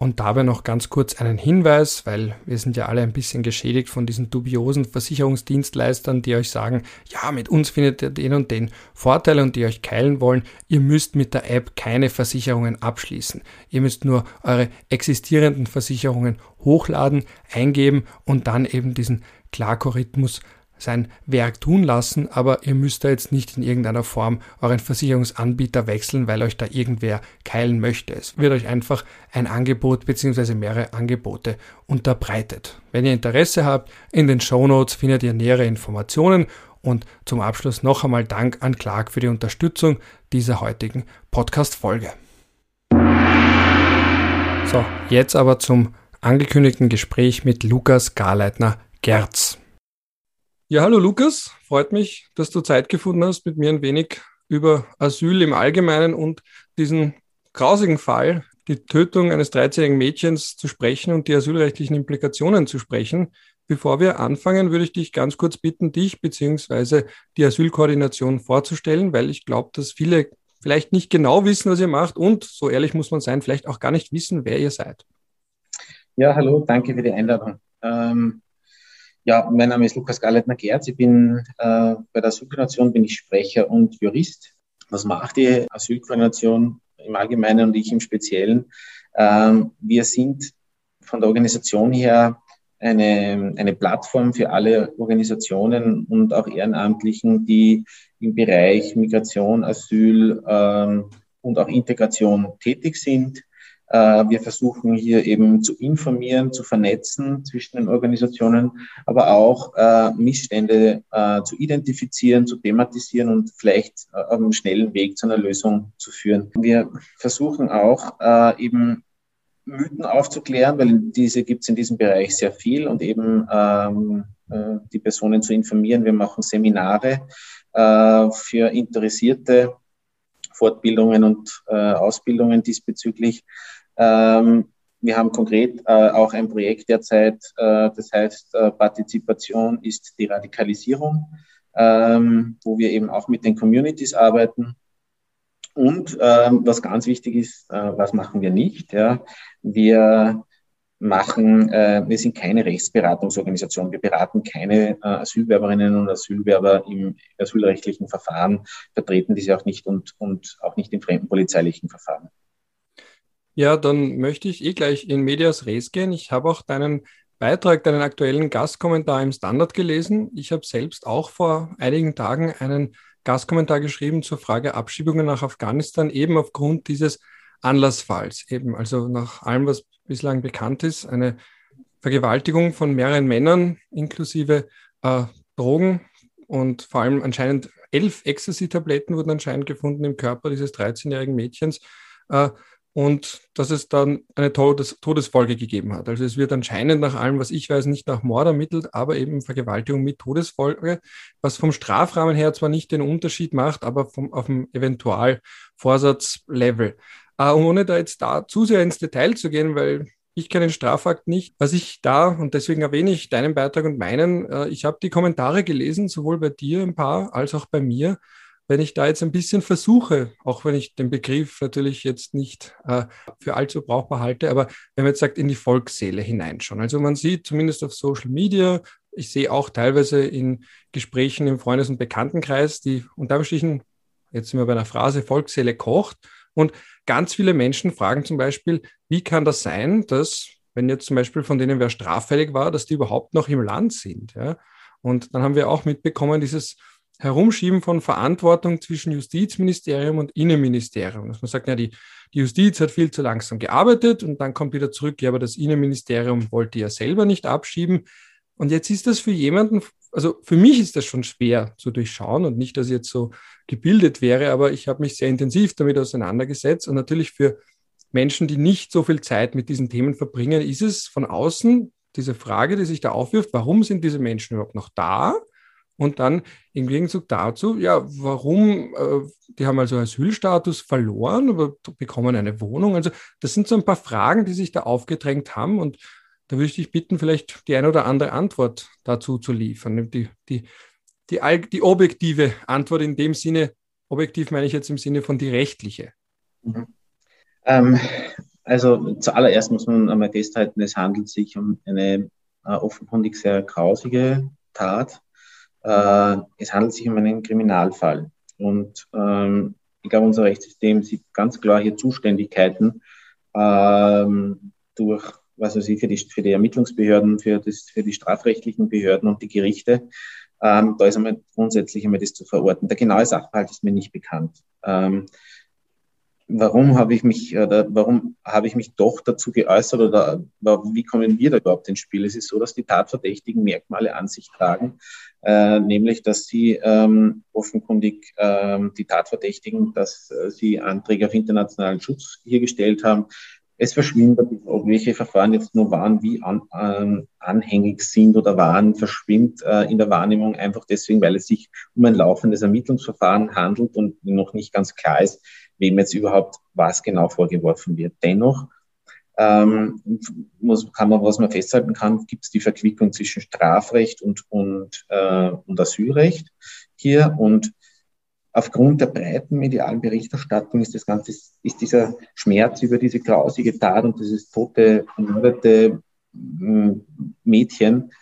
Und dabei noch ganz kurz einen Hinweis, weil wir sind ja alle ein bisschen geschädigt von diesen dubiosen Versicherungsdienstleistern, die euch sagen, ja, mit uns findet ihr den und den Vorteil und die euch keilen wollen. Ihr müsst mit der App keine Versicherungen abschließen. Ihr müsst nur eure existierenden Versicherungen hochladen, eingeben und dann eben diesen Klarkorithmus sein Werk tun lassen, aber ihr müsst da jetzt nicht in irgendeiner Form euren Versicherungsanbieter wechseln, weil euch da irgendwer keilen möchte. Es wird euch einfach ein Angebot bzw. mehrere Angebote unterbreitet. Wenn ihr Interesse habt, in den Show Notes findet ihr nähere Informationen und zum Abschluss noch einmal Dank an Clark für die Unterstützung dieser heutigen Podcast-Folge. So, jetzt aber zum angekündigten Gespräch mit Lukas Garleitner-Gerz. Ja, hallo Lukas, freut mich, dass du Zeit gefunden hast, mit mir ein wenig über Asyl im Allgemeinen und diesen grausigen Fall, die Tötung eines 13-jährigen Mädchens zu sprechen und die asylrechtlichen Implikationen zu sprechen. Bevor wir anfangen, würde ich dich ganz kurz bitten, dich bzw. die Asylkoordination vorzustellen, weil ich glaube, dass viele vielleicht nicht genau wissen, was ihr macht und, so ehrlich muss man sein, vielleicht auch gar nicht wissen, wer ihr seid. Ja, hallo, danke für die Einladung. Ähm, ja, mein Name ist Lukas Galleitner-Gerz. Ich bin äh, bei der Asylkoordination bin ich Sprecher und Jurist. Was macht die Asylkoordination im Allgemeinen und ich im Speziellen? Ähm, wir sind von der Organisation her eine, eine Plattform für alle Organisationen und auch Ehrenamtlichen, die im Bereich Migration, Asyl ähm, und auch Integration tätig sind. Äh, wir versuchen hier eben zu informieren, zu vernetzen zwischen den Organisationen, aber auch äh, Missstände äh, zu identifizieren, zu thematisieren und vielleicht auf einem schnellen Weg zu einer Lösung zu führen. Wir versuchen auch eben Mythen aufzuklären, weil diese gibt es in diesem Bereich sehr viel und eben ähm, die Personen zu informieren. Wir machen Seminare äh, für Interessierte, Fortbildungen und äh, Ausbildungen diesbezüglich. Ähm, wir haben konkret äh, auch ein Projekt derzeit, äh, das heißt äh, Partizipation ist die Radikalisierung, ähm, wo wir eben auch mit den Communities arbeiten Und ähm, was ganz wichtig ist, äh, was machen wir nicht? Ja? Wir machen, äh, wir sind keine Rechtsberatungsorganisation. Wir beraten keine äh, Asylwerberinnen und Asylwerber im asylrechtlichen Verfahren, vertreten diese auch nicht und, und auch nicht im fremdenpolizeilichen Verfahren. Ja, dann möchte ich eh gleich in Medias Res gehen. Ich habe auch deinen Beitrag, deinen aktuellen Gastkommentar im Standard gelesen. Ich habe selbst auch vor einigen Tagen einen Gastkommentar geschrieben zur Frage Abschiebungen nach Afghanistan, eben aufgrund dieses Anlassfalls. Eben, also nach allem, was bislang bekannt ist, eine Vergewaltigung von mehreren Männern inklusive äh, Drogen und vor allem anscheinend elf Ecstasy-Tabletten wurden anscheinend gefunden im Körper dieses 13-jährigen Mädchens. Äh, und dass es dann eine Todes Todesfolge gegeben hat. Also es wird anscheinend nach allem, was ich weiß, nicht nach Mord ermittelt, aber eben Vergewaltigung mit Todesfolge, was vom Strafrahmen her zwar nicht den Unterschied macht, aber vom, auf dem Eventualvorsatzlevel. Äh, ohne da jetzt da zu sehr ins Detail zu gehen, weil ich kenne den Strafakt nicht. Was ich da, und deswegen erwähne ich deinen Beitrag und meinen, äh, ich habe die Kommentare gelesen, sowohl bei dir ein paar als auch bei mir wenn ich da jetzt ein bisschen versuche, auch wenn ich den Begriff natürlich jetzt nicht äh, für allzu brauchbar halte, aber wenn man jetzt sagt, in die Volksseele hineinschauen. Also man sieht zumindest auf Social Media, ich sehe auch teilweise in Gesprächen im Freundes- und Bekanntenkreis, die unter Stichen, jetzt sind wir bei einer Phrase, Volksseele kocht. Und ganz viele Menschen fragen zum Beispiel, wie kann das sein, dass, wenn jetzt zum Beispiel von denen wer straffällig war, dass die überhaupt noch im Land sind? Ja? Und dann haben wir auch mitbekommen, dieses Herumschieben von Verantwortung zwischen Justizministerium und Innenministerium. Dass man sagt, ja, die, die Justiz hat viel zu langsam gearbeitet und dann kommt wieder zurück, ja, aber das Innenministerium wollte ja selber nicht abschieben. Und jetzt ist das für jemanden, also für mich ist das schon schwer zu durchschauen und nicht, dass ich jetzt so gebildet wäre, aber ich habe mich sehr intensiv damit auseinandergesetzt und natürlich für Menschen, die nicht so viel Zeit mit diesen Themen verbringen, ist es von außen diese Frage, die sich da aufwirft, warum sind diese Menschen überhaupt noch da? Und dann im Gegenzug dazu, ja, warum, äh, die haben also Asylstatus verloren, aber bekommen eine Wohnung. Also das sind so ein paar Fragen, die sich da aufgedrängt haben. Und da würde ich dich bitten, vielleicht die eine oder andere Antwort dazu zu liefern. Die, die, die, die objektive Antwort in dem Sinne, objektiv meine ich jetzt im Sinne von die rechtliche. Mhm. Ähm, also zuallererst muss man einmal festhalten, es handelt sich um eine äh, offenkundig sehr grausige Tat äh, es handelt sich um einen Kriminalfall. Und ähm, ich glaube, unser Rechtssystem sieht ganz klar hier Zuständigkeiten ähm, durch, was weiß ich, für die, für die Ermittlungsbehörden, für, das, für die strafrechtlichen Behörden und die Gerichte. Ähm, da ist einmal grundsätzlich einmal das zu verorten. Der genaue Sachverhalt ist mir nicht bekannt. Ähm, warum habe ich mich oder warum habe ich mich doch dazu geäußert oder wie kommen wir da überhaupt ins Spiel? Es ist so, dass die Tatverdächtigen Merkmale an sich tragen, äh, nämlich dass sie ähm, offenkundig ähm, die Tatverdächtigen, dass äh, sie Anträge auf internationalen Schutz hier gestellt haben. Es verschwindet, ob welche Verfahren jetzt nur waren, wie an, äh, anhängig sind oder waren, verschwimmt äh, in der Wahrnehmung einfach deswegen, weil es sich um ein laufendes Ermittlungsverfahren handelt und noch nicht ganz klar ist, wem jetzt überhaupt was genau vorgeworfen wird. Dennoch ähm, muss, kann man, was man festhalten kann, gibt es die Verquickung zwischen Strafrecht und, und, äh, und Asylrecht hier. Und aufgrund der breiten medialen Berichterstattung ist das Ganze, ist dieser Schmerz über diese grausige Tat und dieses tote, ermordete hm, Mädchen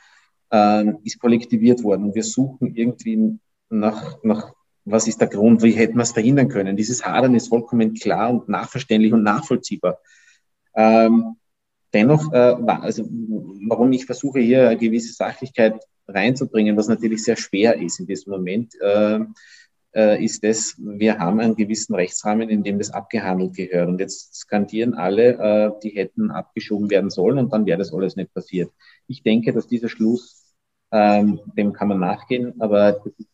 äh, ist kollektiviert worden. Wir suchen irgendwie nach, nach was ist der Grund, wie hätten wir es verhindern können? Dieses Hadern ist vollkommen klar und nachverständlich und nachvollziehbar. Ähm, dennoch, äh, also, warum ich versuche, hier eine gewisse Sachlichkeit reinzubringen, was natürlich sehr schwer ist in diesem Moment, äh, äh, ist das, wir haben einen gewissen Rechtsrahmen, in dem das abgehandelt gehört. Und jetzt skandieren alle, äh, die hätten abgeschoben werden sollen und dann wäre das alles nicht passiert. Ich denke, dass dieser Schluss, ähm, dem kann man nachgehen, aber das ist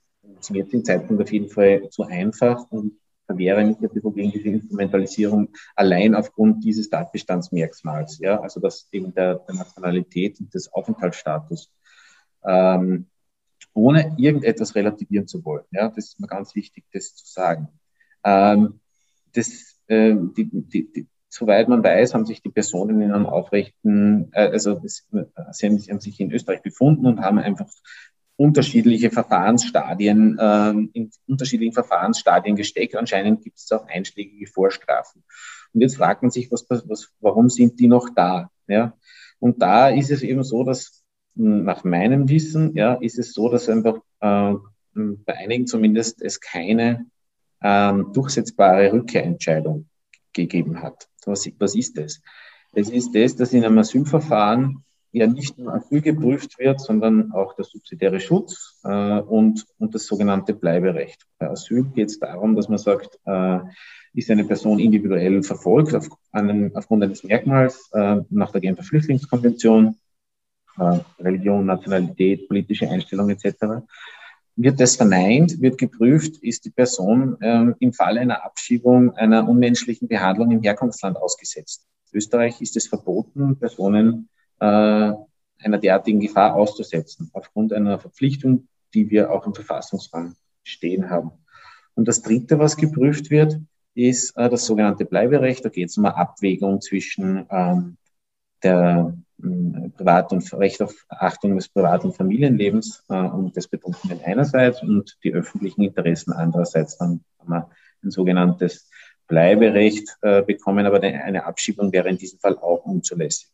zum jetzigen Zeitpunkt auf jeden Fall zu einfach und verwehre mich ein bisschen gegen diese Instrumentalisierung allein aufgrund dieses Tatbestandsmerkmals, ja, also das eben der, der Nationalität und des Aufenthaltsstatus, ähm, ohne irgendetwas relativieren zu wollen. Ja, das ist mir ganz wichtig, das zu sagen. Ähm, das, äh, die, die, die, soweit man weiß, haben sich die Personen in einem aufrechten, äh, also das, sie haben sich in Österreich befunden und haben einfach unterschiedliche Verfahrensstadien, äh, in unterschiedlichen Verfahrensstadien gesteckt. Anscheinend gibt es auch einschlägige Vorstrafen. Und jetzt fragt man sich, was, was, warum sind die noch da? Ja? Und da ist es eben so, dass nach meinem Wissen, ja, ist es so, dass einfach äh, bei einigen zumindest es keine ähm, durchsetzbare Rückkehrentscheidung gegeben hat. Was, was ist das? Es ist das, dass in einem Asylverfahren ja nicht nur Asyl geprüft wird, sondern auch der subsidiäre Schutz äh, und, und das sogenannte Bleiberecht. Bei Asyl geht es darum, dass man sagt, äh, ist eine Person individuell verfolgt auf, einem, aufgrund eines Merkmals äh, nach der Genfer Flüchtlingskonvention, äh, Religion, Nationalität, politische Einstellung etc. Wird das verneint, wird geprüft, ist die Person äh, im Falle einer Abschiebung einer unmenschlichen Behandlung im Herkunftsland ausgesetzt. In Österreich ist es verboten, Personen einer derartigen Gefahr auszusetzen, aufgrund einer Verpflichtung, die wir auch im Verfassungsrang stehen haben. Und das Dritte, was geprüft wird, ist äh, das sogenannte Bleiberecht. Da geht es um eine Abwägung zwischen ähm, der äh, Privat- und Recht auf Achtung des Privat- und Familienlebens äh, und des Betrunkenen einerseits und die öffentlichen Interessen andererseits. Dann haben wir ein sogenanntes Bleiberecht äh, bekommen, aber eine Abschiebung wäre in diesem Fall auch unzulässig.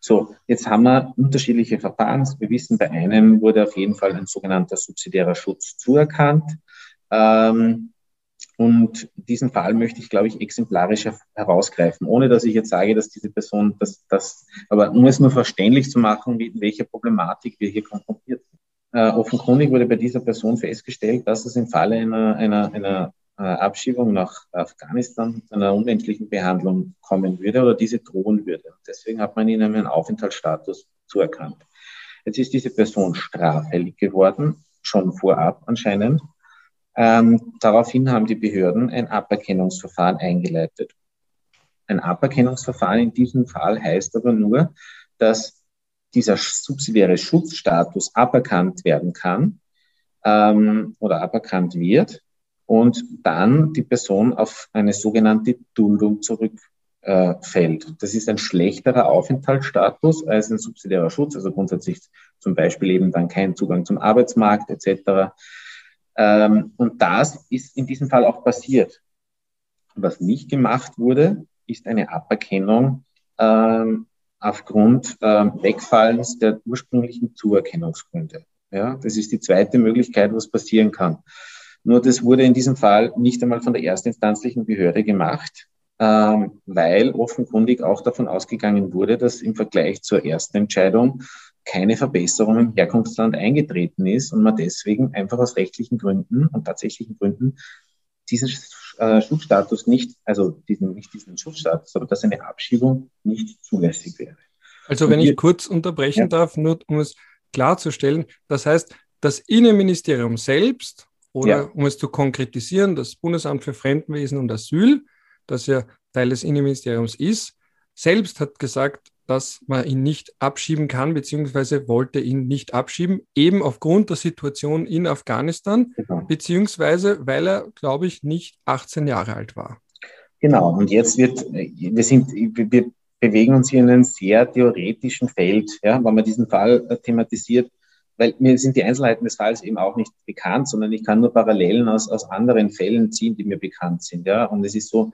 So, jetzt haben wir unterschiedliche Verfahren. Wir wissen, bei einem wurde auf jeden Fall ein sogenannter subsidiärer Schutz zuerkannt. Ähm, und diesen Fall möchte ich, glaube ich, exemplarisch herausgreifen, ohne dass ich jetzt sage, dass diese Person das, das aber um es nur verständlich zu machen, mit welcher Problematik wir hier konfrontiert sind. Äh, offenkundig wurde bei dieser Person festgestellt, dass es im Falle einer, einer, einer Abschiebung nach Afghanistan zu einer unmenschlichen Behandlung kommen würde oder diese drohen würde. Deswegen hat man ihnen einen Aufenthaltsstatus zuerkannt. Jetzt ist diese Person straffällig geworden, schon vorab anscheinend. Ähm, daraufhin haben die Behörden ein Aberkennungsverfahren eingeleitet. Ein Aberkennungsverfahren in diesem Fall heißt aber nur, dass dieser subsidiäre Schutzstatus aberkannt werden kann ähm, oder aberkannt wird und dann die Person auf eine sogenannte Duldung zurückfällt. Das ist ein schlechterer Aufenthaltsstatus als ein subsidiärer Schutz, also grundsätzlich zum Beispiel eben dann kein Zugang zum Arbeitsmarkt etc. Ähm, und das ist in diesem Fall auch passiert. Was nicht gemacht wurde, ist eine Aberkennung ähm, aufgrund ähm, Wegfallens der ursprünglichen Zuerkennungsgründe. Ja, das ist die zweite Möglichkeit, was passieren kann. Nur das wurde in diesem Fall nicht einmal von der erstinstanzlichen Behörde gemacht, ähm, weil offenkundig auch davon ausgegangen wurde, dass im Vergleich zur ersten Entscheidung keine Verbesserung im Herkunftsland eingetreten ist und man deswegen einfach aus rechtlichen Gründen und tatsächlichen Gründen diesen äh, Schutzstatus nicht, also diesen, nicht diesen Schutzstatus, aber dass eine Abschiebung nicht zulässig wäre. Also wenn ich kurz unterbrechen ja. darf, nur um es klarzustellen, das heißt, das Innenministerium selbst oder ja. um es zu konkretisieren, das Bundesamt für Fremdenwesen und Asyl, das ja Teil des Innenministeriums ist, selbst hat gesagt, dass man ihn nicht abschieben kann, beziehungsweise wollte ihn nicht abschieben, eben aufgrund der Situation in Afghanistan, genau. beziehungsweise weil er, glaube ich, nicht 18 Jahre alt war. Genau, und jetzt wird, wir sind, wir bewegen uns hier in einem sehr theoretischen Feld, ja, wenn man diesen Fall thematisiert, weil mir sind die Einzelheiten des Falls eben auch nicht bekannt, sondern ich kann nur Parallelen aus, aus anderen Fällen ziehen, die mir bekannt sind. Ja? Und es ist so,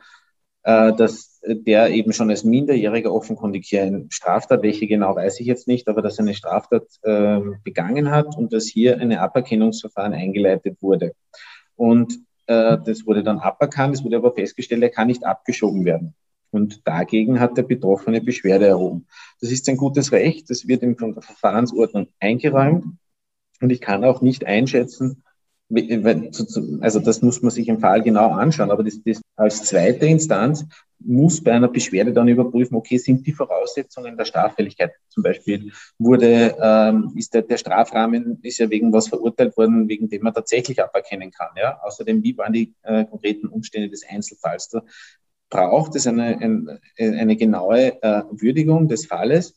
äh, dass der eben schon als Minderjähriger offenkundig hier eine Straftat, welche genau weiß ich jetzt nicht, aber dass er eine Straftat äh, begangen hat und dass hier eine Aberkennungsverfahren eingeleitet wurde. Und äh, das wurde dann aberkannt, es wurde aber festgestellt, er kann nicht abgeschoben werden. Und dagegen hat der Betroffene Beschwerde erhoben. Das ist ein gutes Recht, das wird in der Verfahrensordnung eingeräumt. Und ich kann auch nicht einschätzen, also das muss man sich im Fall genau anschauen, aber das, das als zweite Instanz muss bei einer Beschwerde dann überprüfen, okay, sind die Voraussetzungen der Straffälligkeit, zum Beispiel wurde, ähm, ist der, der Strafrahmen, ist ja wegen was verurteilt worden, wegen dem man tatsächlich aberkennen kann, ja. Außerdem, wie waren die äh, konkreten Umstände des Einzelfalls? Da braucht es eine, eine, eine genaue äh, Würdigung des Falles.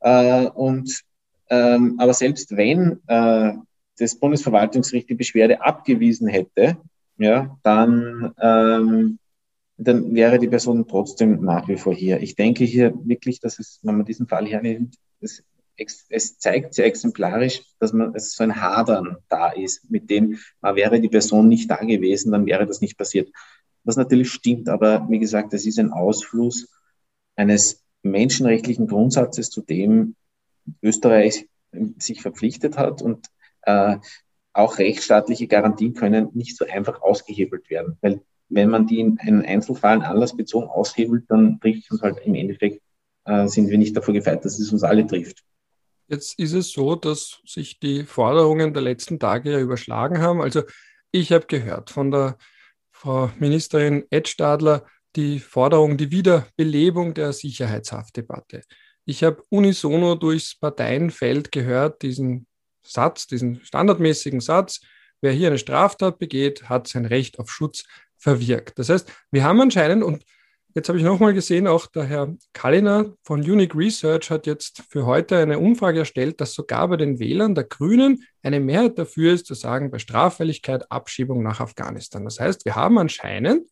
Äh, und, ähm, aber selbst wenn äh, das Bundesverwaltungsgericht die Beschwerde abgewiesen hätte, ja, dann, ähm, dann wäre die Person trotzdem nach wie vor hier. Ich denke hier wirklich, dass es, wenn man diesen Fall hernimmt, es es zeigt sehr exemplarisch, dass man es so ein Hadern da ist, mit dem äh, wäre die Person nicht da gewesen, dann wäre das nicht passiert. Was natürlich stimmt, aber wie gesagt, es ist ein Ausfluss eines menschenrechtlichen Grundsatzes, zu dem Österreich sich verpflichtet hat und äh, auch rechtsstaatliche Garantien können nicht so einfach ausgehebelt werden, weil wenn man die in einen Einzelfall anlassbezogen aushebelt, dann trifft es uns halt im Endeffekt, äh, sind wir nicht davor gefeit, dass es uns alle trifft. Jetzt ist es so, dass sich die Forderungen der letzten Tage ja überschlagen haben. Also ich habe gehört von der Frau Ministerin Ed Stadler die Forderung, die Wiederbelebung der Sicherheitshaftdebatte. Ich habe unisono durchs Parteienfeld gehört, diesen Satz, diesen standardmäßigen Satz, wer hier eine Straftat begeht, hat sein Recht auf Schutz verwirkt. Das heißt, wir haben anscheinend, und jetzt habe ich nochmal gesehen, auch der Herr Kalliner von Unique Research hat jetzt für heute eine Umfrage erstellt, dass sogar bei den Wählern der Grünen eine Mehrheit dafür ist, zu sagen, bei Straffälligkeit Abschiebung nach Afghanistan. Das heißt, wir haben anscheinend,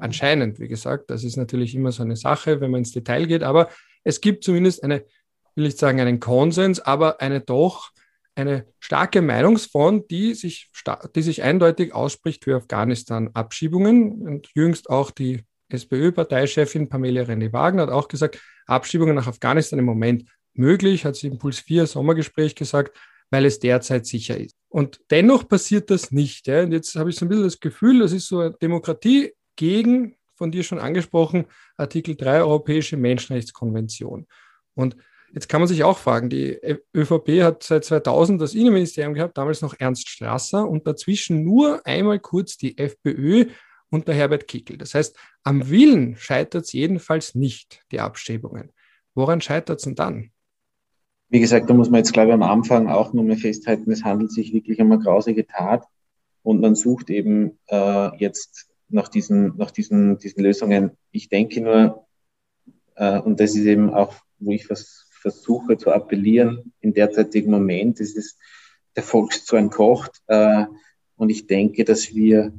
anscheinend, wie gesagt, das ist natürlich immer so eine Sache, wenn man ins Detail geht, aber es gibt zumindest eine, will ich sagen, einen Konsens, aber eine doch eine starke Meinungsfront, die sich, die sich eindeutig ausspricht für Afghanistan-Abschiebungen. Und jüngst auch die SPÖ-Parteichefin Pamela René-Wagner hat auch gesagt, Abschiebungen nach Afghanistan im Moment möglich, hat sie im Puls 4 Sommergespräch gesagt, weil es derzeit sicher ist. Und dennoch passiert das nicht. Ja. Und jetzt habe ich so ein bisschen das Gefühl, das ist so eine Demokratie gegen, von dir schon angesprochen, Artikel 3 Europäische Menschenrechtskonvention. Und Jetzt kann man sich auch fragen, die ÖVP hat seit 2000 das Innenministerium gehabt, damals noch Ernst Strasser und dazwischen nur einmal kurz die FPÖ unter Herbert Kickel. Das heißt, am Willen scheitert es jedenfalls nicht, die Abschiebungen. Woran scheitert es denn dann? Wie gesagt, da muss man jetzt, glaube ich, am Anfang auch nur mehr festhalten, es handelt sich wirklich um eine grausige Tat und man sucht eben äh, jetzt nach diesen, nach diesen, diesen Lösungen. Ich denke nur, äh, und das ist eben auch, wo ich was versuche zu appellieren im derzeitigen Moment. Es ist der Volkszorn kocht. Äh, und ich denke, dass wir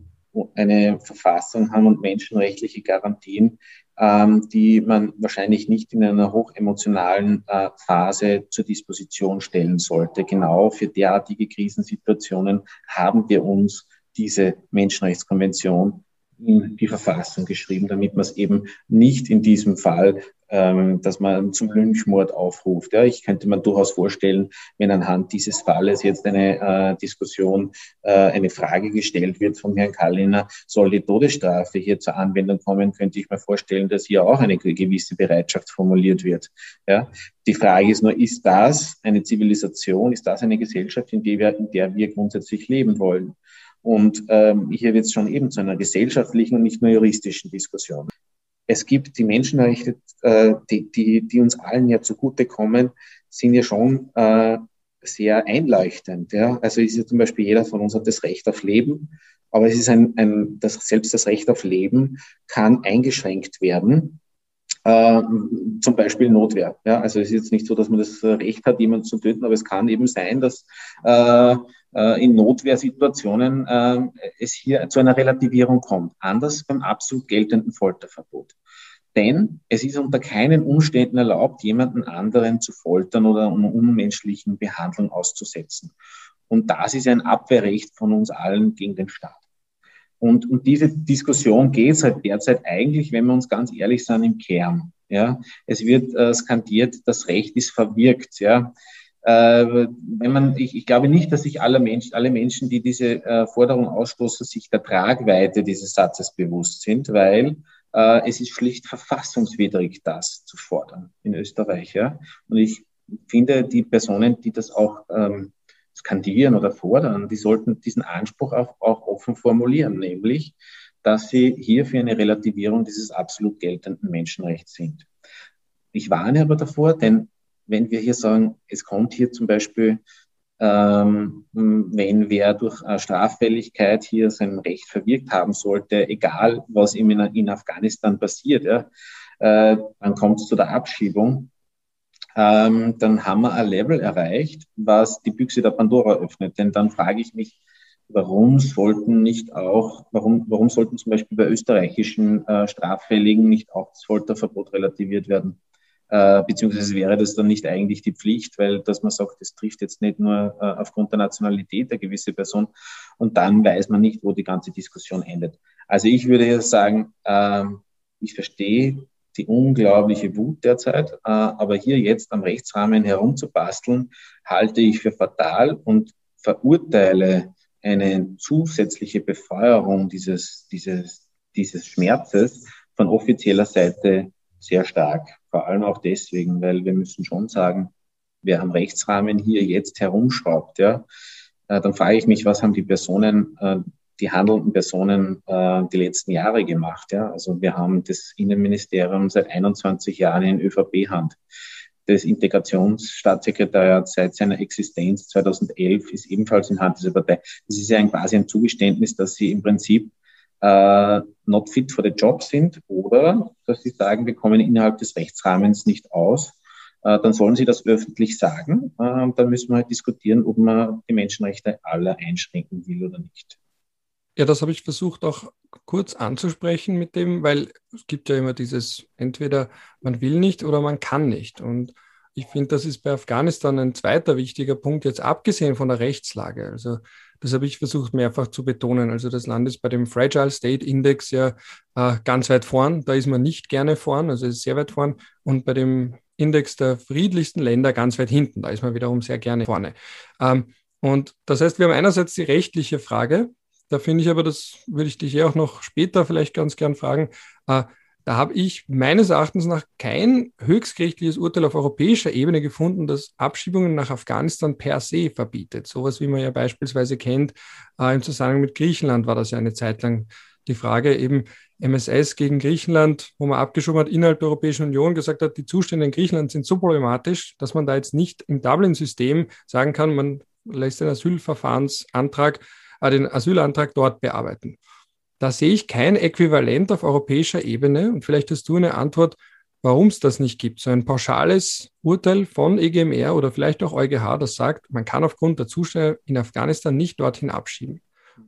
eine Verfassung haben und menschenrechtliche Garantien, ähm, die man wahrscheinlich nicht in einer hochemotionalen äh, Phase zur Disposition stellen sollte. Genau für derartige Krisensituationen haben wir uns diese Menschenrechtskonvention in die Verfassung geschrieben, damit man es eben nicht in diesem Fall ähm, dass man zum Lynchmord aufruft. Ja, ich könnte mir durchaus vorstellen, wenn anhand dieses Falles jetzt eine äh, Diskussion, äh, eine Frage gestellt wird von Herrn Kalliner, soll die Todesstrafe hier zur Anwendung kommen, könnte ich mir vorstellen, dass hier auch eine gewisse Bereitschaft formuliert wird. Ja, die Frage ist nur, ist das eine Zivilisation, ist das eine Gesellschaft, in der wir, in der wir grundsätzlich leben wollen? Und ähm, hier wird es schon eben zu einer gesellschaftlichen und nicht nur juristischen Diskussion es gibt die Menschenrechte, äh, die, die, die uns allen ja zugutekommen, sind ja schon äh, sehr einleuchtend. Ja? Also ist ja zum Beispiel jeder von uns hat das Recht auf Leben, aber es ist ein, ein das, selbst das Recht auf Leben kann eingeschränkt werden. Äh, zum Beispiel Notwehr. Ja? Also es ist jetzt nicht so, dass man das Recht hat, jemanden zu töten, aber es kann eben sein, dass äh, äh, in Notwehrsituationen äh, es hier zu einer Relativierung kommt. Anders beim absolut geltenden Folterverbot. Denn es ist unter keinen Umständen erlaubt, jemanden anderen zu foltern oder einer unmenschlichen Behandlung auszusetzen. Und das ist ein Abwehrrecht von uns allen gegen den Staat. Und, und diese Diskussion geht halt derzeit eigentlich, wenn wir uns ganz ehrlich sind, im Kern. Ja, es wird äh, skandiert, das Recht ist verwirkt. Ja, äh, wenn man, ich, ich glaube nicht, dass sich alle Menschen, alle Menschen, die diese äh, Forderung ausstoßen, sich der Tragweite dieses Satzes bewusst sind, weil äh, es ist schlicht verfassungswidrig, das zu fordern in Österreich. Ja? Und ich finde, die Personen, die das auch ähm, skandieren oder fordern, die sollten diesen Anspruch auch, auch offen formulieren, nämlich, dass sie hier für eine Relativierung dieses absolut geltenden Menschenrechts sind. Ich warne aber davor, denn wenn wir hier sagen, es kommt hier zum Beispiel, ähm, wenn wer durch äh, Straffälligkeit hier sein Recht verwirkt haben sollte, egal was ihm in, in Afghanistan passiert, ja, äh, dann kommt es zu der Abschiebung, ähm, dann haben wir ein Level erreicht, was die Büchse der Pandora öffnet. Denn dann frage ich mich, warum sollten nicht auch, warum, warum sollten zum Beispiel bei österreichischen äh, Straffälligen nicht auch das Folterverbot relativiert werden? Äh, beziehungsweise wäre das dann nicht eigentlich die Pflicht, weil dass man sagt, das trifft jetzt nicht nur äh, aufgrund der Nationalität der gewisse Person und dann weiß man nicht, wo die ganze Diskussion endet. Also ich würde ja sagen, äh, ich verstehe die unglaubliche Wut derzeit, äh, aber hier jetzt am Rechtsrahmen herumzubasteln, halte ich für fatal und verurteile eine zusätzliche Befeuerung dieses, dieses, dieses Schmerzes von offizieller Seite sehr stark. Vor allem auch deswegen, weil wir müssen schon sagen, wer am Rechtsrahmen hier jetzt herumschraubt, ja, äh, dann frage ich mich, was haben die Personen, äh, die handelnden Personen äh, die letzten Jahre gemacht, ja. Also wir haben das Innenministerium seit 21 Jahren in ÖVP-Hand. Das Integrationsstaatssekretariat seit seiner Existenz 2011 ist ebenfalls in Hand dieser Partei. Das ist ja ein, quasi ein Zugeständnis, dass sie im Prinzip äh, not fit for the job sind oder dass sie sagen, wir kommen innerhalb des Rechtsrahmens nicht aus, äh, dann sollen sie das öffentlich sagen. Äh, dann müssen wir halt diskutieren, ob man die Menschenrechte aller einschränken will oder nicht. Ja, das habe ich versucht auch kurz anzusprechen mit dem, weil es gibt ja immer dieses, entweder man will nicht oder man kann nicht. Und ich finde, das ist bei Afghanistan ein zweiter wichtiger Punkt, jetzt abgesehen von der Rechtslage. Also das habe ich versucht mehrfach zu betonen. Also das Land ist bei dem Fragile State Index ja äh, ganz weit vorn. Da ist man nicht gerne vorn, also ist sehr weit vorn. Und bei dem Index der friedlichsten Länder ganz weit hinten. Da ist man wiederum sehr gerne vorne. Ähm, und das heißt, wir haben einerseits die rechtliche Frage. Da finde ich aber, das würde ich dich ja auch noch später vielleicht ganz gern fragen. Äh, da habe ich meines Erachtens nach kein höchstgerichtliches Urteil auf europäischer Ebene gefunden, das Abschiebungen nach Afghanistan per se verbietet. Sowas, wie man ja beispielsweise kennt, äh, im Zusammenhang mit Griechenland war das ja eine Zeit lang die Frage, eben MSS gegen Griechenland, wo man abgeschoben hat innerhalb der Europäischen Union, gesagt hat, die Zustände in Griechenland sind so problematisch, dass man da jetzt nicht im Dublin-System sagen kann, man lässt den Asylverfahrensantrag, den Asylantrag dort bearbeiten. Da sehe ich kein Äquivalent auf europäischer Ebene und vielleicht hast du eine Antwort, warum es das nicht gibt. So ein pauschales Urteil von EGMR oder vielleicht auch EuGH, das sagt, man kann aufgrund der Zustände in Afghanistan nicht dorthin abschieben.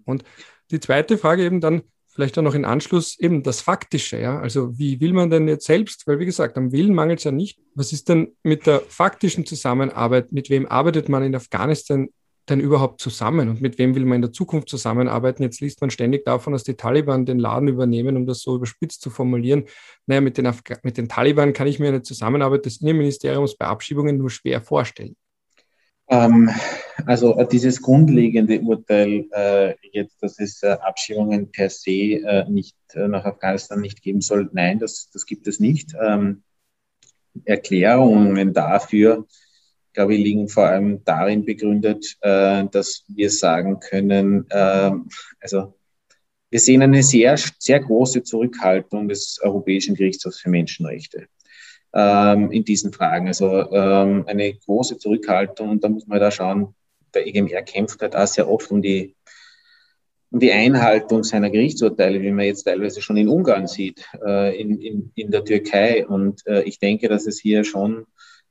Und die zweite Frage eben dann, vielleicht auch noch in Anschluss eben das Faktische, ja. Also wie will man denn jetzt selbst, weil wie gesagt, am Willen mangelt es ja nicht. Was ist denn mit der faktischen Zusammenarbeit? Mit wem arbeitet man in Afghanistan denn überhaupt zusammen und mit wem will man in der Zukunft zusammenarbeiten? Jetzt liest man ständig davon, dass die Taliban den Laden übernehmen, um das so überspitzt zu formulieren. Naja, mit den, Afga mit den Taliban kann ich mir eine Zusammenarbeit des Innenministeriums bei Abschiebungen nur schwer vorstellen. Ähm, also äh, dieses grundlegende Urteil äh, jetzt, dass es äh, Abschiebungen per se äh, nicht äh, nach Afghanistan nicht geben soll, nein, das, das gibt es nicht. Ähm, Erklärungen dafür glaube ich, liegen vor allem darin begründet, äh, dass wir sagen können, äh, also wir sehen eine sehr, sehr große Zurückhaltung des Europäischen Gerichtshofs für Menschenrechte ähm, in diesen Fragen. Also ähm, eine große Zurückhaltung und da muss man da schauen, der EGMR kämpft halt auch sehr oft um die, die Einhaltung seiner Gerichtsurteile, wie man jetzt teilweise schon in Ungarn sieht, äh, in, in, in der Türkei. Und äh, ich denke, dass es hier schon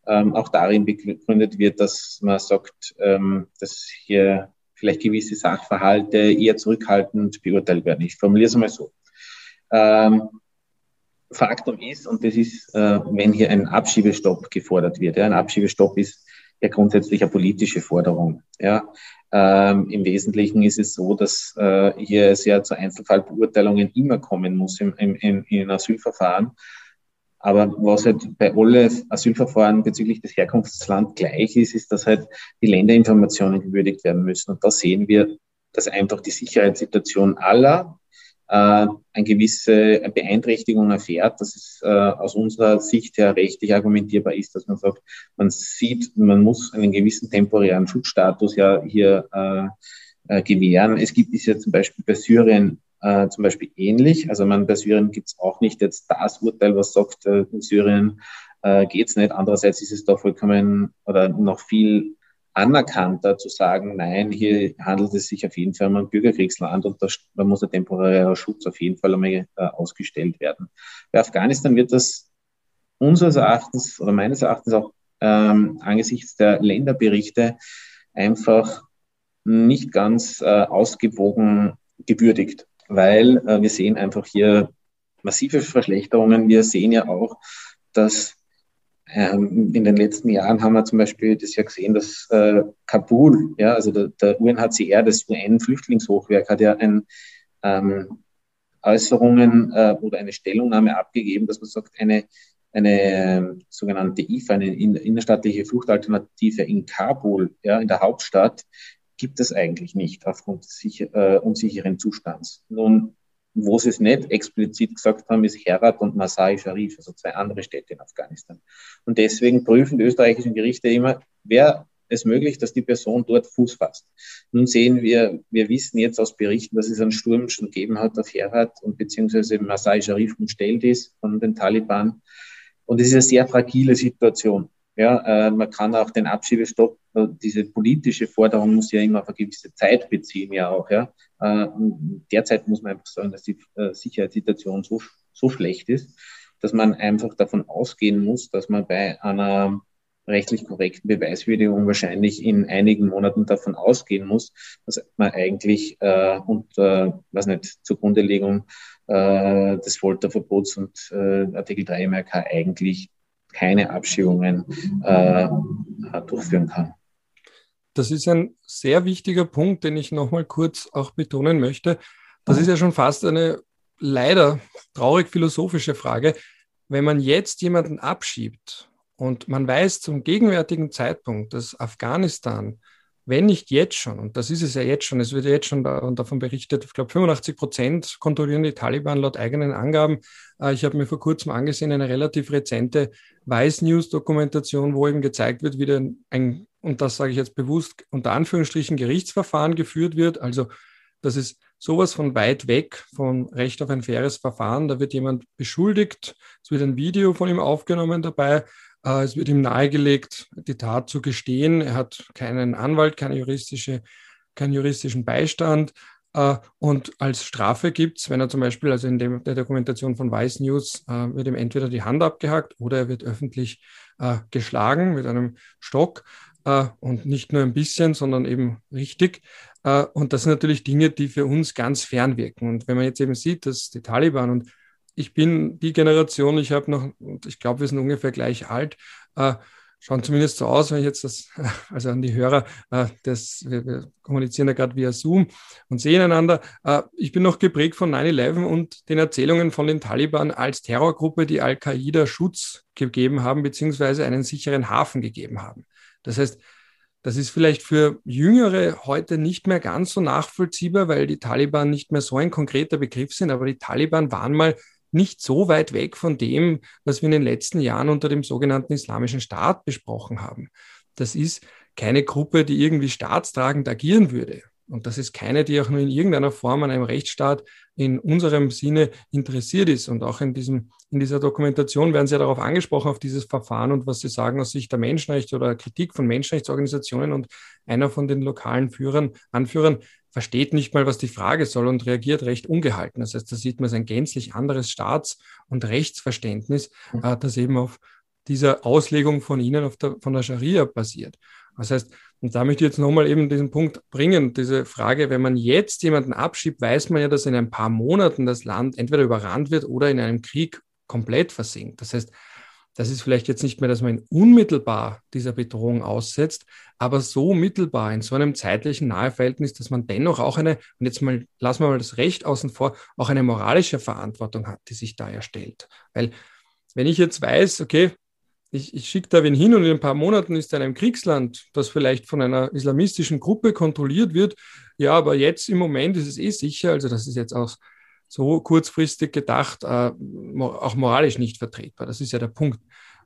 ähm, auch darin begründet wird, dass man sagt, ähm, dass hier vielleicht gewisse Sachverhalte eher zurückhaltend beurteilt werden. Ich formuliere es mal so. Ähm, Faktum ist, und das ist, äh, wenn hier ein Abschiebestopp gefordert wird. Ja, ein Abschiebestopp ist ja grundsätzlich eine politische Forderung. Ja, ähm, Im Wesentlichen ist es so, dass äh, hier es ja zu Einzelfallbeurteilungen immer kommen muss im, im, im, in Asylverfahren. Aber was halt bei alle Asylverfahren bezüglich des Herkunftslands gleich ist, ist, dass halt die Länderinformationen gewürdigt werden müssen. Und da sehen wir, dass einfach die Sicherheitssituation aller äh, eine gewisse Beeinträchtigung erfährt, dass es äh, aus unserer Sicht her rechtlich argumentierbar ist, dass man sagt, man sieht, man muss einen gewissen temporären Schutzstatus ja hier äh, äh, gewähren. Es gibt es ja zum Beispiel bei Syrien äh, zum Beispiel ähnlich. Also man, bei Syrien gibt es auch nicht jetzt das Urteil, was sagt, äh, in Syrien äh, geht es nicht. Andererseits ist es da vollkommen oder noch viel anerkannter zu sagen, nein, hier handelt es sich auf jeden Fall um ein Bürgerkriegsland und da, muss ein temporärer Schutz auf jeden Fall einmal äh, ausgestellt werden. Bei Afghanistan wird das unseres Erachtens oder meines Erachtens auch ähm, angesichts der Länderberichte einfach nicht ganz äh, ausgewogen gewürdigt weil äh, wir sehen einfach hier massive Verschlechterungen. Wir sehen ja auch, dass ähm, in den letzten Jahren haben wir zum Beispiel das ja gesehen, dass äh, Kabul, ja, also der, der UNHCR, das UN-Flüchtlingshochwerk, hat ja ein ähm, Äußerungen äh, oder eine Stellungnahme abgegeben, dass man sagt, eine, eine äh, sogenannte IFA, eine innerstaatliche Fluchtalternative in Kabul, ja, in der Hauptstadt, gibt es eigentlich nicht aufgrund des sicher, äh, unsicheren Zustands. Nun, wo sie es nicht explizit gesagt haben, ist Herat und Masai Sharif, also zwei andere Städte in Afghanistan. Und deswegen prüfen die österreichischen Gerichte immer, wer es möglich, dass die Person dort Fuß fasst. Nun sehen wir, wir wissen jetzt aus Berichten, dass es einen Sturm schon gegeben hat auf Herat und beziehungsweise Masai Sharif umstellt ist von den Taliban. Und es ist eine sehr fragile Situation. Ja, äh, man kann auch den Abschiebestopp, äh, diese politische Forderung muss ja immer auf eine gewisse Zeit beziehen, ja auch. Ja. Äh, derzeit muss man einfach sagen, dass die äh, Sicherheitssituation so, so schlecht ist, dass man einfach davon ausgehen muss, dass man bei einer rechtlich korrekten Beweiswürdigung wahrscheinlich in einigen Monaten davon ausgehen muss, dass man eigentlich äh, unter, was nicht, Zugrundelegung äh, des Folterverbots und äh, Artikel 3 MRK eigentlich keine Abschiebungen äh, durchführen kann. Das ist ein sehr wichtiger Punkt, den ich nochmal kurz auch betonen möchte. Das ist ja schon fast eine leider traurig philosophische Frage. Wenn man jetzt jemanden abschiebt und man weiß zum gegenwärtigen Zeitpunkt, dass Afghanistan, wenn nicht jetzt schon, und das ist es ja jetzt schon, es wird ja jetzt schon davon berichtet, ich glaube 85 Prozent kontrollieren die Taliban laut eigenen Angaben. Äh, ich habe mir vor kurzem angesehen, eine relativ rezente Vice News Dokumentation, wo eben gezeigt wird, wie denn ein, und das sage ich jetzt bewusst, unter Anführungsstrichen Gerichtsverfahren geführt wird. Also das ist sowas von weit weg vom Recht auf ein faires Verfahren. Da wird jemand beschuldigt, es wird ein Video von ihm aufgenommen dabei es wird ihm nahegelegt, die Tat zu gestehen. Er hat keinen Anwalt, keine juristische, keinen juristischen Beistand. Äh, und als Strafe gibt es, wenn er zum Beispiel, also in der Dokumentation von Vice News, äh, wird ihm entweder die Hand abgehackt oder er wird öffentlich geschlagen mit einem Stock und nicht nur ein bisschen, sondern eben richtig. Und das sind natürlich Dinge, die für uns ganz fern wirken. Und wenn man jetzt eben sieht, dass die Taliban und ich bin die Generation, ich habe noch, ich glaube, wir sind ungefähr gleich alt, äh, schauen zumindest so aus, wenn ich jetzt das, also an die Hörer, äh, das, wir, wir kommunizieren ja gerade via Zoom und sehen einander. Äh, ich bin noch geprägt von 9-11 und den Erzählungen von den Taliban als Terrorgruppe, die Al-Qaida Schutz gegeben haben, beziehungsweise einen sicheren Hafen gegeben haben. Das heißt, das ist vielleicht für Jüngere heute nicht mehr ganz so nachvollziehbar, weil die Taliban nicht mehr so ein konkreter Begriff sind, aber die Taliban waren mal nicht so weit weg von dem, was wir in den letzten Jahren unter dem sogenannten Islamischen Staat besprochen haben. Das ist keine Gruppe, die irgendwie staatstragend agieren würde. Und das ist keine, die auch nur in irgendeiner Form an einem Rechtsstaat in unserem Sinne interessiert ist. Und auch in, diesem, in dieser Dokumentation werden Sie ja darauf angesprochen, auf dieses Verfahren und was Sie sagen aus Sicht der Menschenrechte oder Kritik von Menschenrechtsorganisationen. Und einer von den lokalen Führern, Anführern versteht nicht mal, was die Frage soll und reagiert recht ungehalten. Das heißt, da sieht man ein gänzlich anderes Staats- und Rechtsverständnis, mhm. äh, das eben auf dieser Auslegung von Ihnen auf der, von der Scharia basiert. Das heißt, und da möchte ich jetzt nochmal eben diesen Punkt bringen, diese Frage, wenn man jetzt jemanden abschiebt, weiß man ja, dass in ein paar Monaten das Land entweder überrannt wird oder in einem Krieg komplett versinkt. Das heißt, das ist vielleicht jetzt nicht mehr, dass man unmittelbar dieser Bedrohung aussetzt, aber so mittelbar in so einem zeitlichen Naheverhältnis, dass man dennoch auch eine, und jetzt mal lassen wir mal das Recht außen vor, auch eine moralische Verantwortung hat, die sich da erstellt. Weil wenn ich jetzt weiß, okay, ich, ich schicke da wen hin und in ein paar Monaten ist er in einem Kriegsland, das vielleicht von einer islamistischen Gruppe kontrolliert wird, ja, aber jetzt im Moment ist es eh sicher, also das ist jetzt auch so kurzfristig gedacht, äh, auch moralisch nicht vertretbar. Das ist ja der Punkt.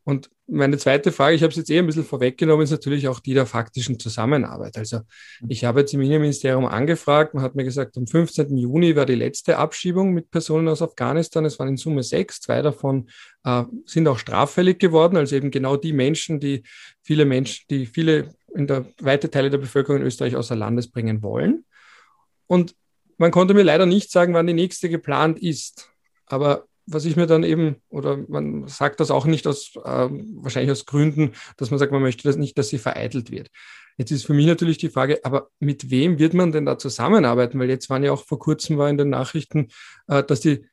Und meine zweite Frage, ich habe es jetzt eh ein bisschen vorweggenommen, ist natürlich auch die der faktischen Zusammenarbeit. Also ich habe jetzt im Innenministerium angefragt, man hat mir gesagt, am 15. Juni war die letzte Abschiebung mit Personen aus Afghanistan. Es waren in Summe sechs, zwei davon äh, sind auch straffällig geworden, also eben genau die Menschen, die viele Menschen, die viele in der weite Teile der Bevölkerung in Österreich außer Landes bringen wollen. Und man konnte mir leider nicht sagen, wann die nächste geplant ist. Aber was ich mir dann eben, oder man sagt das auch nicht aus, äh, wahrscheinlich aus Gründen, dass man sagt, man möchte das nicht, dass sie vereitelt wird. Jetzt ist für mich natürlich die Frage, aber mit wem wird man denn da zusammenarbeiten? Weil jetzt waren ja auch vor kurzem war in den Nachrichten, äh, dass die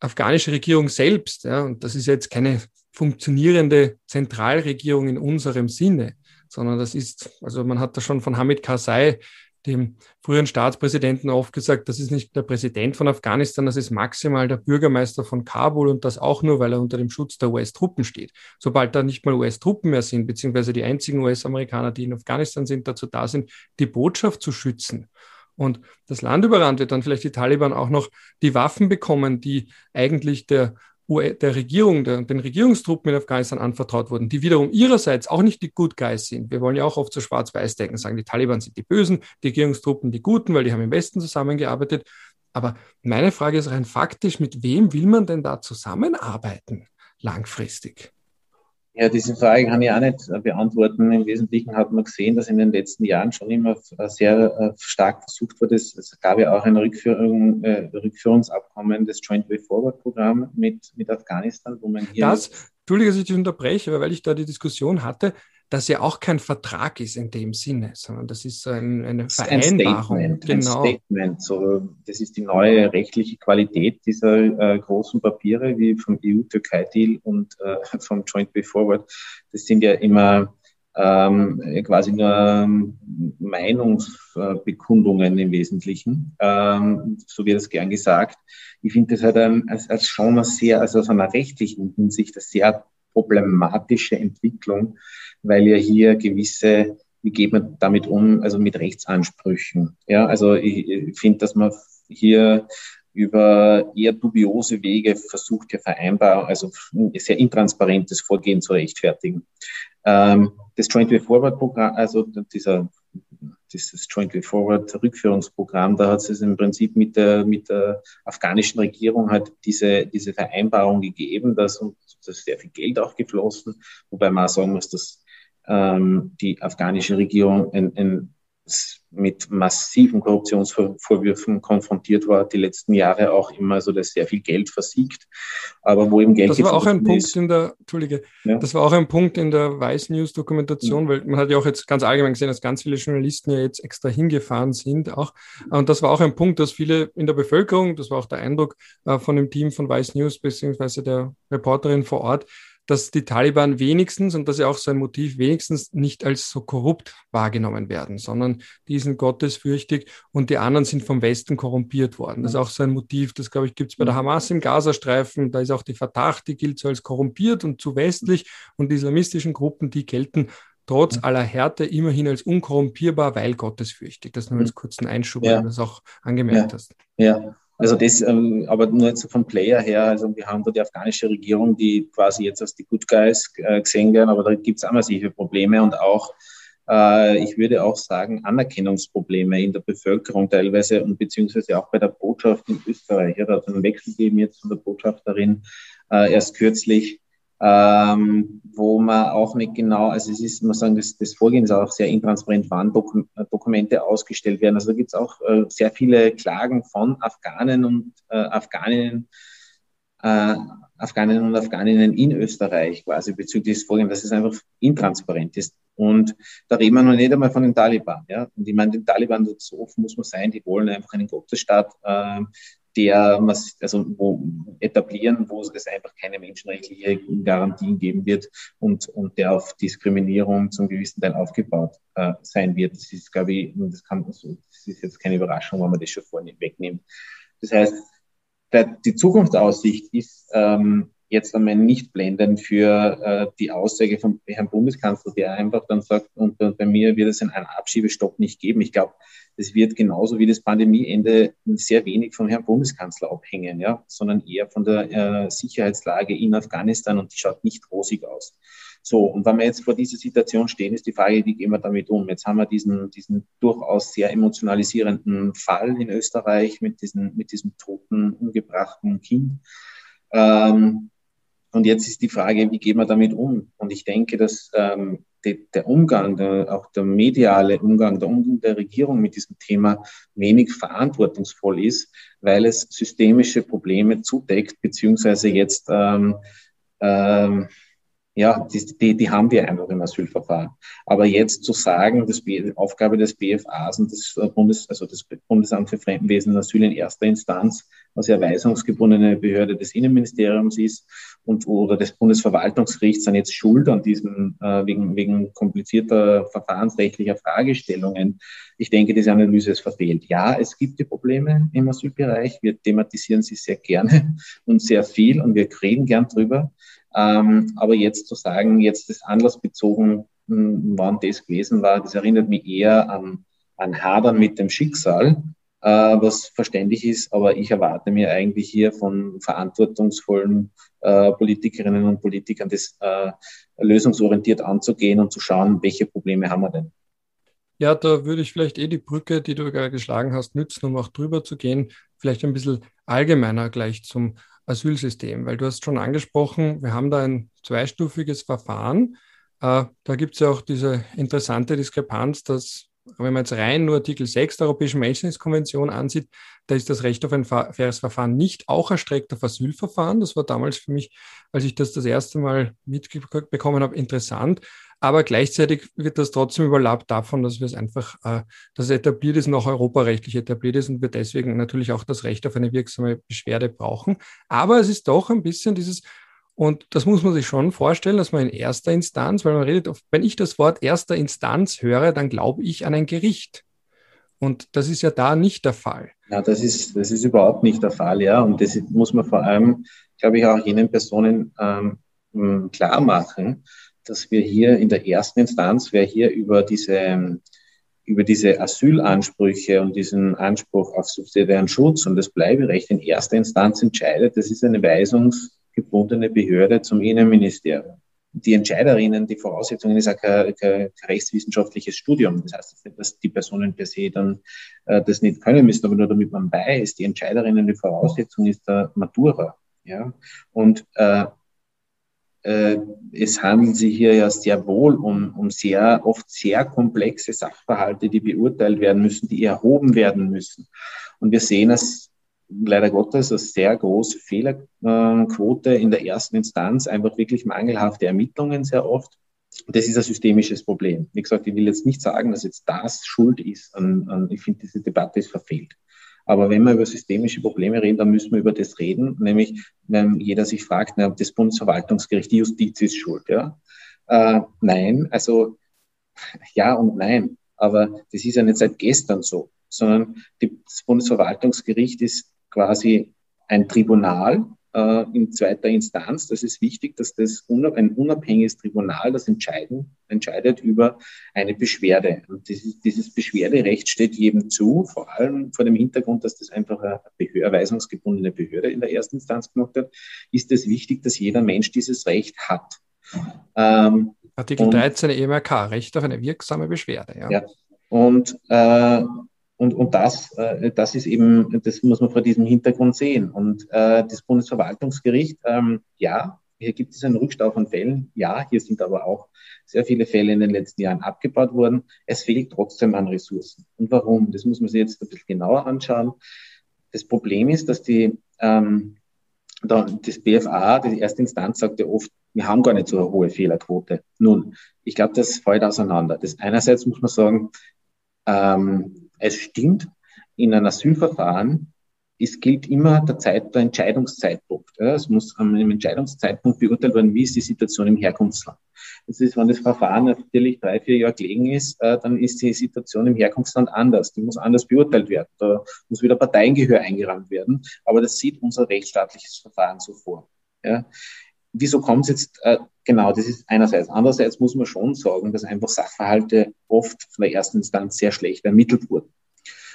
afghanische Regierung selbst, ja, und das ist jetzt keine funktionierende Zentralregierung in unserem Sinne, sondern das ist, also man hat da schon von Hamid Karzai, dem früheren Staatspräsidenten, oft gesagt, das ist nicht der Präsident von Afghanistan, das ist maximal der Bürgermeister von Kabul und das auch nur, weil er unter dem Schutz der US-Truppen steht. Sobald da nicht mal US-Truppen mehr sind, beziehungsweise die einzigen US-Amerikaner, die in Afghanistan sind, dazu da sind, die Botschaft zu schützen, und das Land überrannt wird, dann vielleicht die Taliban auch noch die Waffen bekommen, die eigentlich der der Regierung, der, den Regierungstruppen in Afghanistan anvertraut wurden, die wiederum ihrerseits auch nicht die Good Guys sind. Wir wollen ja auch oft so schwarz-weiß denken, sagen, die Taliban sind die Bösen, die Regierungstruppen die Guten, weil die haben im Westen zusammengearbeitet. Aber meine Frage ist rein faktisch, mit wem will man denn da zusammenarbeiten langfristig? Ja, diese Frage kann ich auch nicht äh, beantworten. Im Wesentlichen hat man gesehen, dass in den letzten Jahren schon immer äh, sehr äh, stark versucht wurde. Es gab ja auch ein Rückführung, Rückführungsabkommen des Joint Way Forward Programm mit, mit Afghanistan, wo man hier. Das, Entschuldige, dass ich dich unterbreche, weil ich da die Diskussion hatte, das ja auch kein Vertrag ist in dem Sinne, sondern das ist ein, eine Vereinbarung. Ein Statement, genau. ein Statement. So, das ist die neue rechtliche Qualität dieser äh, großen Papiere wie vom EU-Türkei-Deal und äh, vom Joint Way Forward. Das sind ja immer ähm, quasi nur ähm, Meinungsbekundungen im Wesentlichen, ähm, so wird es gern gesagt. Ich finde das halt ein, als, als schon mal sehr, also aus einer rechtlichen Hinsicht, eine sehr problematische Entwicklung, weil ja hier gewisse, wie geht man damit um, also mit Rechtsansprüchen. Ja, also ich, ich finde, dass man hier über eher dubiose Wege versucht, hier vereinbar, also sehr intransparentes Vorgehen zu rechtfertigen. Ähm, das Joint Way Forward Programm, also dieser, dieses Joint Way Forward Rückführungsprogramm, da hat es im Prinzip mit der, mit der afghanischen Regierung halt diese, diese Vereinbarung gegeben, dass, dass sehr viel Geld auch geflossen, wobei man auch sagen muss, dass ähm, die afghanische Regierung ein, ein, mit massiven Korruptionsvorwürfen konfrontiert war, die letzten Jahre auch immer so, dass sehr viel Geld versiegt, aber wo im Geld Das war auch ein Punkt ist, in der, Entschuldige, ja. das war auch ein Punkt in der Vice News Dokumentation, mhm. weil man hat ja auch jetzt ganz allgemein gesehen, dass ganz viele Journalisten ja jetzt extra hingefahren sind auch. Und das war auch ein Punkt, dass viele in der Bevölkerung, das war auch der Eindruck äh, von dem Team von Vice News beziehungsweise der Reporterin vor Ort, dass die Taliban wenigstens, und das ist ja auch so ein Motiv, wenigstens nicht als so korrupt wahrgenommen werden, sondern die sind gottesfürchtig und die anderen sind vom Westen korrumpiert worden. Das ist auch so ein Motiv, das, glaube ich, gibt es bei der Hamas im Gazastreifen. Da ist auch die Verdacht, die gilt so als korrumpiert und zu westlich und die islamistischen Gruppen, die gelten trotz aller Härte immerhin als unkorrumpierbar, weil gottesfürchtig. Das nur als kurzen Einschub, ja. weil du das auch angemerkt ja. hast. Ja, also das, ähm, aber nur jetzt vom Player her, also wir haben da die afghanische Regierung, die quasi jetzt als die Good Guys äh, gesehen werden, aber da gibt es auch massive Probleme und auch, äh, ich würde auch sagen, Anerkennungsprobleme in der Bevölkerung teilweise und beziehungsweise auch bei der Botschaft in Österreich. Ja, da hat einen Wechsel gegeben jetzt von der Botschafterin äh, erst kürzlich ähm, wo man auch nicht genau, also es ist, man sagen, das, das Vorgehen ist auch sehr intransparent, wann Dokum Dokumente ausgestellt werden. Also da gibt es auch äh, sehr viele Klagen von Afghanen und äh, Afghaninnen, äh, Afghaninnen und Afghaninnen in Österreich quasi bezüglich des Vorgehens, dass es einfach intransparent ist. Und da reden wir noch nicht einmal von den Taliban. Ja? Und ich meine, den Taliban, so offen muss man sein, die wollen einfach einen Gottesstaat. Äh, der also wo etablieren, wo es einfach keine menschenrechtliche Garantien geben wird und, und der auf Diskriminierung zum gewissen Teil aufgebaut äh, sein wird. Das ist, glaube ich, das kann das ist jetzt keine Überraschung, wenn man das schon vorne wegnimmt. Das heißt, der, die Zukunftsaussicht ist ähm, jetzt einmal nicht blendend für äh, die Aussage von Herrn Bundeskanzler, der einfach dann sagt, und, und bei mir wird es einen Abschiebestopp nicht geben. Ich glaube, das wird genauso wie das Pandemieende sehr wenig vom Herrn Bundeskanzler abhängen, ja, sondern eher von der äh, Sicherheitslage in Afghanistan und die schaut nicht rosig aus. So, und wenn wir jetzt vor dieser Situation stehen, ist die Frage, wie gehen wir damit um? Jetzt haben wir diesen, diesen durchaus sehr emotionalisierenden Fall in Österreich mit, diesen, mit diesem toten, umgebrachten Kind. Ähm, und jetzt ist die Frage, wie gehen wir damit um? Und ich denke, dass ähm, de, der Umgang, der, auch der mediale Umgang, der Umgang der Regierung mit diesem Thema wenig verantwortungsvoll ist, weil es systemische Probleme zudeckt, beziehungsweise jetzt ähm, ähm, Ja, die, die, die haben wir einfach im Asylverfahren. Aber jetzt zu sagen, das B, Aufgabe des BFAs und des Bundes, also des Bundesamt für Fremdenwesen und Asyl in erster Instanz, was ja weisungsgebundene Behörde des Innenministeriums ist und oder des Bundesverwaltungsgerichts sind jetzt schuld an diesem äh, wegen, wegen komplizierter verfahrensrechtlicher Fragestellungen. Ich denke, diese Analyse ist verfehlt. Ja, es gibt die Probleme im Asylbereich. Wir thematisieren sie sehr gerne und sehr viel und wir reden gern drüber. Ähm, aber jetzt zu sagen, jetzt das anlassbezogen, hm, wann das gewesen war, das erinnert mich eher an, an Hadern mit dem Schicksal, äh, was verständlich ist. Aber ich erwarte mir eigentlich hier von verantwortungsvollen äh, Politikerinnen und Politikern, das äh, lösungsorientiert anzugehen und zu schauen, welche Probleme haben wir denn. Ja, da würde ich vielleicht eh die Brücke, die du gerade geschlagen hast, nützen, um auch drüber zu gehen. Vielleicht ein bisschen allgemeiner gleich zum Asylsystem, weil du hast schon angesprochen, wir haben da ein zweistufiges Verfahren. Äh, da gibt es ja auch diese interessante Diskrepanz, dass, wenn man jetzt rein nur Artikel 6 der Europäischen Menschenrechtskonvention ansieht, da ist das Recht auf ein faires Verfahren nicht auch erstreckt auf Asylverfahren. Das war damals für mich, als ich das das erste Mal mitbekommen habe, interessant, aber gleichzeitig wird das trotzdem überlappt davon, dass wir es einfach, äh, dass es etabliert ist, noch europarechtlich etabliert ist und wir deswegen natürlich auch das Recht auf eine wirksame Beschwerde brauchen. Aber es ist doch ein bisschen dieses, und das muss man sich schon vorstellen, dass man in erster Instanz, weil man redet, wenn ich das Wort erster Instanz höre, dann glaube ich an ein Gericht. Und das ist ja da nicht der Fall. Ja, das ist, das ist überhaupt nicht der Fall, ja. Und das muss man vor allem, glaube ich, auch jenen Personen ähm, klar machen, dass wir hier in der ersten Instanz, wer hier über diese, über diese Asylansprüche und diesen Anspruch auf subsidiären Schutz und das Bleiberecht in erster Instanz entscheidet, das ist eine weisungsgebundene Behörde zum Innenministerium. Die Entscheiderinnen, die Voraussetzungen ist auch kein, kein rechtswissenschaftliches Studium. Das heißt nicht, dass die Personen per se dann äh, das nicht können müssen, aber nur damit man weiß, die Entscheiderinnen, die Voraussetzung ist der Matura. Ja? Und äh, äh, es handelt sich hier ja sehr wohl um, um sehr, oft sehr komplexe Sachverhalte, die beurteilt werden müssen, die erhoben werden müssen. Und wir sehen es leider Gottes eine sehr große Fehlerquote in der ersten Instanz, einfach wirklich mangelhafte Ermittlungen sehr oft. Das ist ein systemisches Problem. Wie gesagt, ich will jetzt nicht sagen, dass jetzt das Schuld ist. An, an, ich finde, diese Debatte ist verfehlt. Aber wenn wir über systemische Probleme reden, dann müssen wir über das reden, nämlich wenn jeder sich fragt, na, das Bundesverwaltungsgericht, die Justiz ist schuld. Ja? Äh, nein, also ja und nein. Aber das ist ja nicht seit gestern so, sondern das Bundesverwaltungsgericht ist quasi ein Tribunal, äh, in zweiter Instanz. Das ist wichtig, dass das ein unabhängiges Tribunal das entscheiden, entscheidet über eine Beschwerde. Und dieses, dieses Beschwerderecht steht jedem zu, vor allem vor dem Hintergrund, dass das einfach eine Behörde, weisungsgebundene Behörde in der ersten Instanz gemacht hat, ist es wichtig, dass jeder Mensch dieses Recht hat. Ähm, Artikel 13 EMRK, Recht auf eine wirksame Beschwerde. Ja. ja. Und äh, und, und das, äh, das ist eben, das muss man vor diesem Hintergrund sehen. Und äh, das Bundesverwaltungsgericht, ähm, ja, hier gibt es einen Rückstau von Fällen. Ja, hier sind aber auch sehr viele Fälle in den letzten Jahren abgebaut worden. Es fehlt trotzdem an Ressourcen. Und warum? Das muss man sich jetzt ein bisschen genauer anschauen. Das Problem ist, dass die, ähm, da, das BFA, die erste Instanz, sagt ja oft, wir haben gar nicht so eine hohe Fehlerquote. Nun, ich glaube, das fällt auseinander. Das einerseits muss man sagen, ähm, es stimmt, in einem Asylverfahren es gilt immer der, Zeit, der Entscheidungszeitpunkt. Es muss am Entscheidungszeitpunkt beurteilt werden, wie ist die Situation im Herkunftsland. Das ist, wenn das Verfahren natürlich drei, vier Jahre gelegen ist, äh, dann ist die Situation im Herkunftsland anders. Die muss anders beurteilt werden. Da muss wieder Parteiengehör eingeräumt werden. Aber das sieht unser rechtsstaatliches Verfahren so vor. Ja wieso kommt es jetzt, äh, genau, das ist einerseits. Andererseits muss man schon sagen, dass einfach Sachverhalte oft von der ersten Instanz sehr schlecht ermittelt wurden.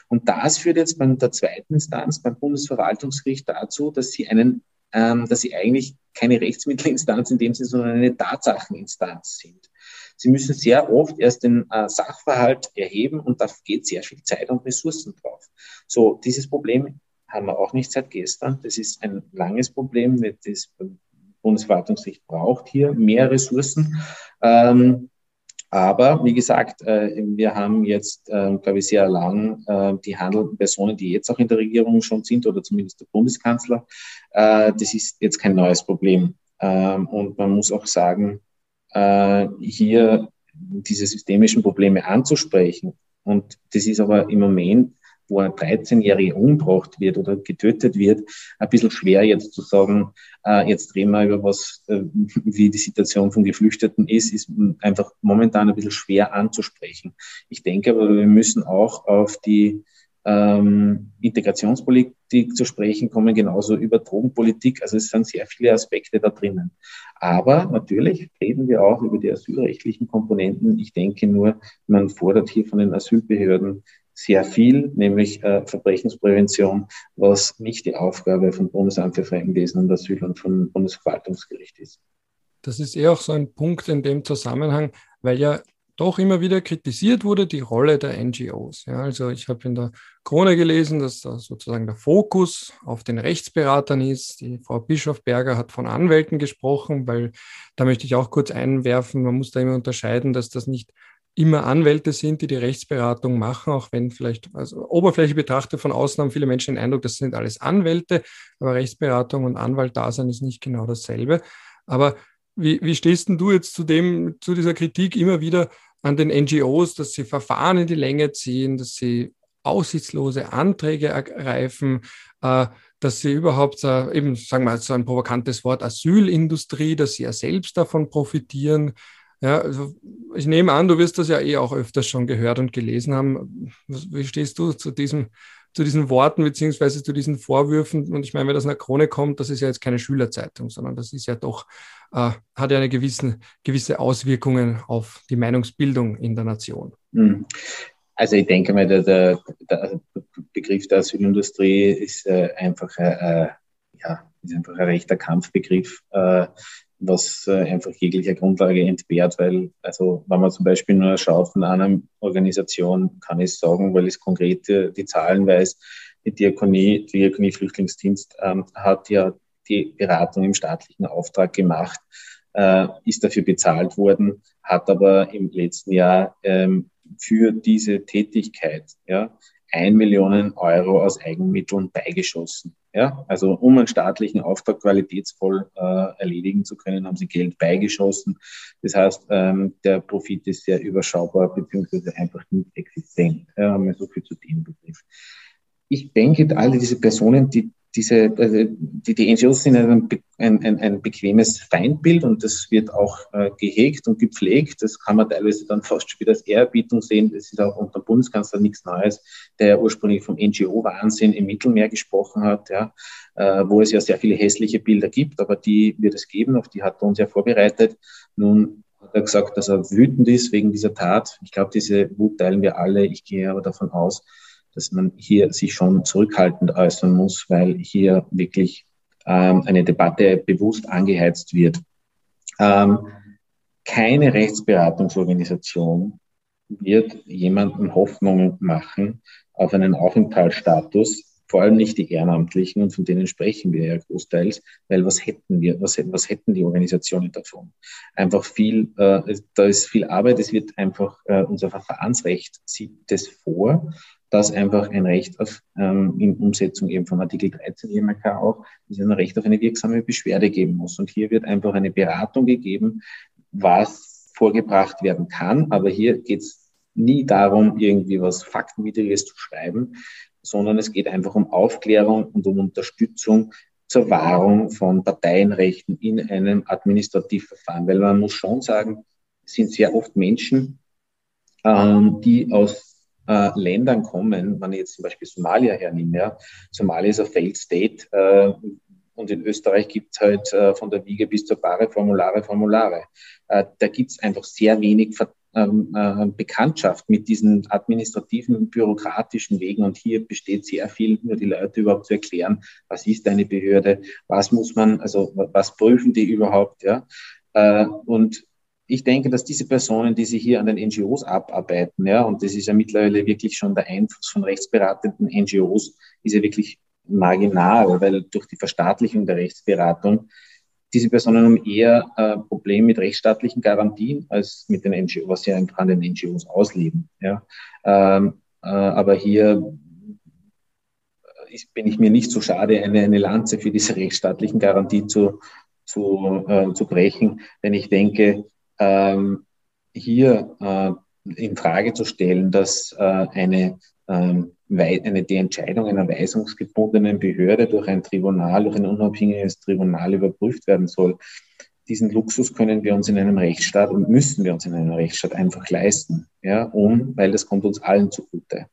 Und das führt jetzt bei der zweiten Instanz, beim Bundesverwaltungsgericht dazu, dass sie einen, ähm, dass sie eigentlich keine Rechtsmittelinstanz in dem Sinne, sondern eine Tatsacheninstanz sind. Sie müssen sehr oft erst den äh, Sachverhalt erheben und da geht sehr viel Zeit und Ressourcen drauf. So, dieses Problem haben wir auch nicht seit gestern. Das ist ein langes Problem. Das Bundesverwaltungsgericht braucht hier mehr Ressourcen. Ähm, aber wie gesagt, äh, wir haben jetzt, äh, glaube ich, sehr lang äh, die handelnden Personen, die jetzt auch in der Regierung schon sind, oder zumindest der Bundeskanzler. Äh, das ist jetzt kein neues Problem. Ähm, und man muss auch sagen, hier diese systemischen Probleme anzusprechen. Und das ist aber im Moment, wo ein 13-Jähriger umgebracht wird oder getötet wird, ein bisschen schwer jetzt zu sagen, äh, jetzt reden wir über was, äh, wie die Situation von Geflüchteten ist, ist einfach momentan ein bisschen schwer anzusprechen. Ich denke aber, wir müssen auch auf die ähm, Integrationspolitik zu sprechen kommen, genauso über Drogenpolitik. Also es sind sehr viele Aspekte da drinnen. Aber natürlich reden wir auch über die asylrechtlichen Komponenten. Ich denke nur, man fordert hier von den Asylbehörden sehr viel, nämlich äh, Verbrechensprävention, was nicht die Aufgabe von Bundesamt für Fremdenwesen und Asyl und von Bundesverwaltungsgericht ist. Das ist eher auch so ein Punkt in dem Zusammenhang, weil ja doch immer wieder kritisiert wurde, die Rolle der NGOs. Ja, also ich habe in der Krone gelesen, dass da sozusagen der Fokus auf den Rechtsberatern ist. Die Frau Bischofberger hat von Anwälten gesprochen, weil da möchte ich auch kurz einwerfen, man muss da immer unterscheiden, dass das nicht immer Anwälte sind, die die Rechtsberatung machen, auch wenn vielleicht, also Oberfläche betrachtet von außen haben viele Menschen den Eindruck, das sind alles Anwälte, aber Rechtsberatung und Anwalt da sein ist nicht genau dasselbe. Aber wie, wie stehst denn du jetzt zu dem, zu dieser Kritik immer wieder, an den NGOs, dass sie Verfahren in die Länge ziehen, dass sie aussichtslose Anträge ergreifen, äh, dass sie überhaupt, äh, eben sagen wir so ein provokantes Wort, Asylindustrie, dass sie ja selbst davon profitieren. Ja, also ich nehme an, du wirst das ja eh auch öfters schon gehört und gelesen haben. Wie stehst du zu diesem, zu diesen Worten beziehungsweise zu diesen Vorwürfen? Und ich meine, wenn das der Krone kommt, das ist ja jetzt keine Schülerzeitung, sondern das ist ja doch äh, hat ja eine gewissen, gewisse Auswirkungen auf die Meinungsbildung in der Nation. Hm. Also ich denke mal, der, der, der Begriff der Asylindustrie ist äh, einfach, äh, äh, ja, ist einfach ein rechter Kampfbegriff, äh, was äh, einfach jeglicher Grundlage entbehrt, weil, also wenn man zum Beispiel nur schaut von einer Organisation, kann ich sagen, weil ich konkret die Zahlen weiß, die Diakonie, die Diakonie Flüchtlingsdienst ähm, hat ja die Beratung im staatlichen Auftrag gemacht, äh, ist dafür bezahlt worden, hat aber im letzten Jahr ähm, für diese Tätigkeit ja, ein Millionen Euro aus Eigenmitteln beigeschossen. Ja, also um einen staatlichen Auftrag qualitätsvoll äh, erledigen zu können, haben sie Geld beigeschossen. Das heißt, ähm, der Profit ist sehr überschaubar beziehungsweise einfach nicht existent. Wir so viel zu dem Begriff. Ich denke, alle diese Personen, die diese, also die, die NGOs sind ein, ein, ein, ein bequemes Feindbild und das wird auch äh, gehegt und gepflegt. Das kann man teilweise dann fast schon wieder als Ehrerbietung sehen. Das ist auch unter dem Bundeskanzler nichts Neues, der ursprünglich vom NGO-Wahnsinn im Mittelmeer gesprochen hat, ja, äh, wo es ja sehr viele hässliche Bilder gibt, aber die wird es geben, auf die hat er uns ja vorbereitet. Nun hat er gesagt, dass er wütend ist wegen dieser Tat. Ich glaube, diese Wut teilen wir alle. Ich gehe aber davon aus, dass man hier sich schon zurückhaltend äußern muss, weil hier wirklich ähm, eine Debatte bewusst angeheizt wird. Ähm, keine Rechtsberatungsorganisation wird jemandem Hoffnung machen auf einen Aufenthaltsstatus, vor allem nicht die Ehrenamtlichen, und von denen sprechen wir ja großteils, weil was hätten wir, was, was hätten die Organisationen davon? Einfach viel, äh, da ist viel Arbeit, es wird einfach, äh, unser Verfahrensrecht sieht das vor, dass einfach ein Recht auf, ähm, in Umsetzung eben von Artikel 13 EMRK auch, dass es ein Recht auf eine wirksame Beschwerde geben muss. Und hier wird einfach eine Beratung gegeben, was vorgebracht werden kann. Aber hier geht es nie darum, irgendwie was Faktenwidriges zu schreiben, sondern es geht einfach um Aufklärung und um Unterstützung zur Wahrung von Parteienrechten in einem Administrativverfahren. Weil man muss schon sagen, es sind sehr oft Menschen, ähm, die aus äh, Ländern kommen, wenn ich jetzt zum Beispiel Somalia hernehme, ja, Somalia ist ein Failed State äh, und in Österreich gibt es halt äh, von der Wiege bis zur Bahre Formulare, Formulare. Äh, da gibt es einfach sehr wenig Ver ähm, äh, Bekanntschaft mit diesen administrativen, bürokratischen Wegen. Und hier besteht sehr viel, nur die Leute überhaupt zu erklären, was ist eine Behörde, was muss man, also was prüfen die überhaupt, ja. Äh, und ich denke, dass diese Personen, die sich hier an den NGOs abarbeiten, ja, und das ist ja mittlerweile wirklich schon der Einfluss von rechtsberatenden NGOs, ist ja wirklich marginal, weil durch die Verstaatlichung der Rechtsberatung diese Personen haben eher äh, Probleme mit rechtsstaatlichen Garantien als mit den NGOs, was sie an den NGOs ausleben. Ja. Ähm, äh, aber hier ist, bin ich mir nicht so schade, eine, eine Lanze für diese rechtsstaatlichen Garantien zu, zu, äh, zu brechen, denn ich denke, ähm, hier äh, in Frage zu stellen, dass äh, eine, ähm, eine, die Entscheidung einer weisungsgebundenen Behörde durch ein Tribunal, durch ein unabhängiges Tribunal überprüft werden soll. Diesen Luxus können wir uns in einem Rechtsstaat und müssen wir uns in einem Rechtsstaat einfach leisten, ja, um, weil das kommt uns allen zugute.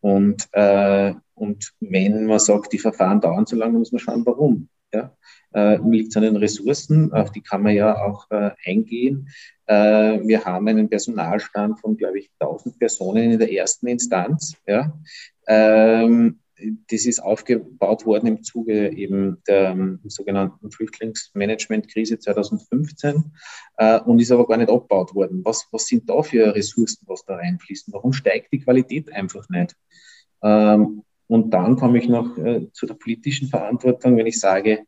Und, äh, und wenn man sagt, die Verfahren dauern zu lange, muss man schauen, warum. Ja? Äh, liegt an den Ressourcen, auf die kann man ja auch äh, eingehen. Äh, wir haben einen Personalstand von, glaube ich, 1000 Personen in der ersten Instanz. Ja? Ähm, das ist aufgebaut worden im Zuge eben der ähm, sogenannten Flüchtlingsmanagementkrise 2015 äh, und ist aber gar nicht abgebaut worden. Was, was sind da für Ressourcen, was da reinfließen? Warum steigt die Qualität einfach nicht? Ähm, und dann komme ich noch äh, zu der politischen Verantwortung, wenn ich sage,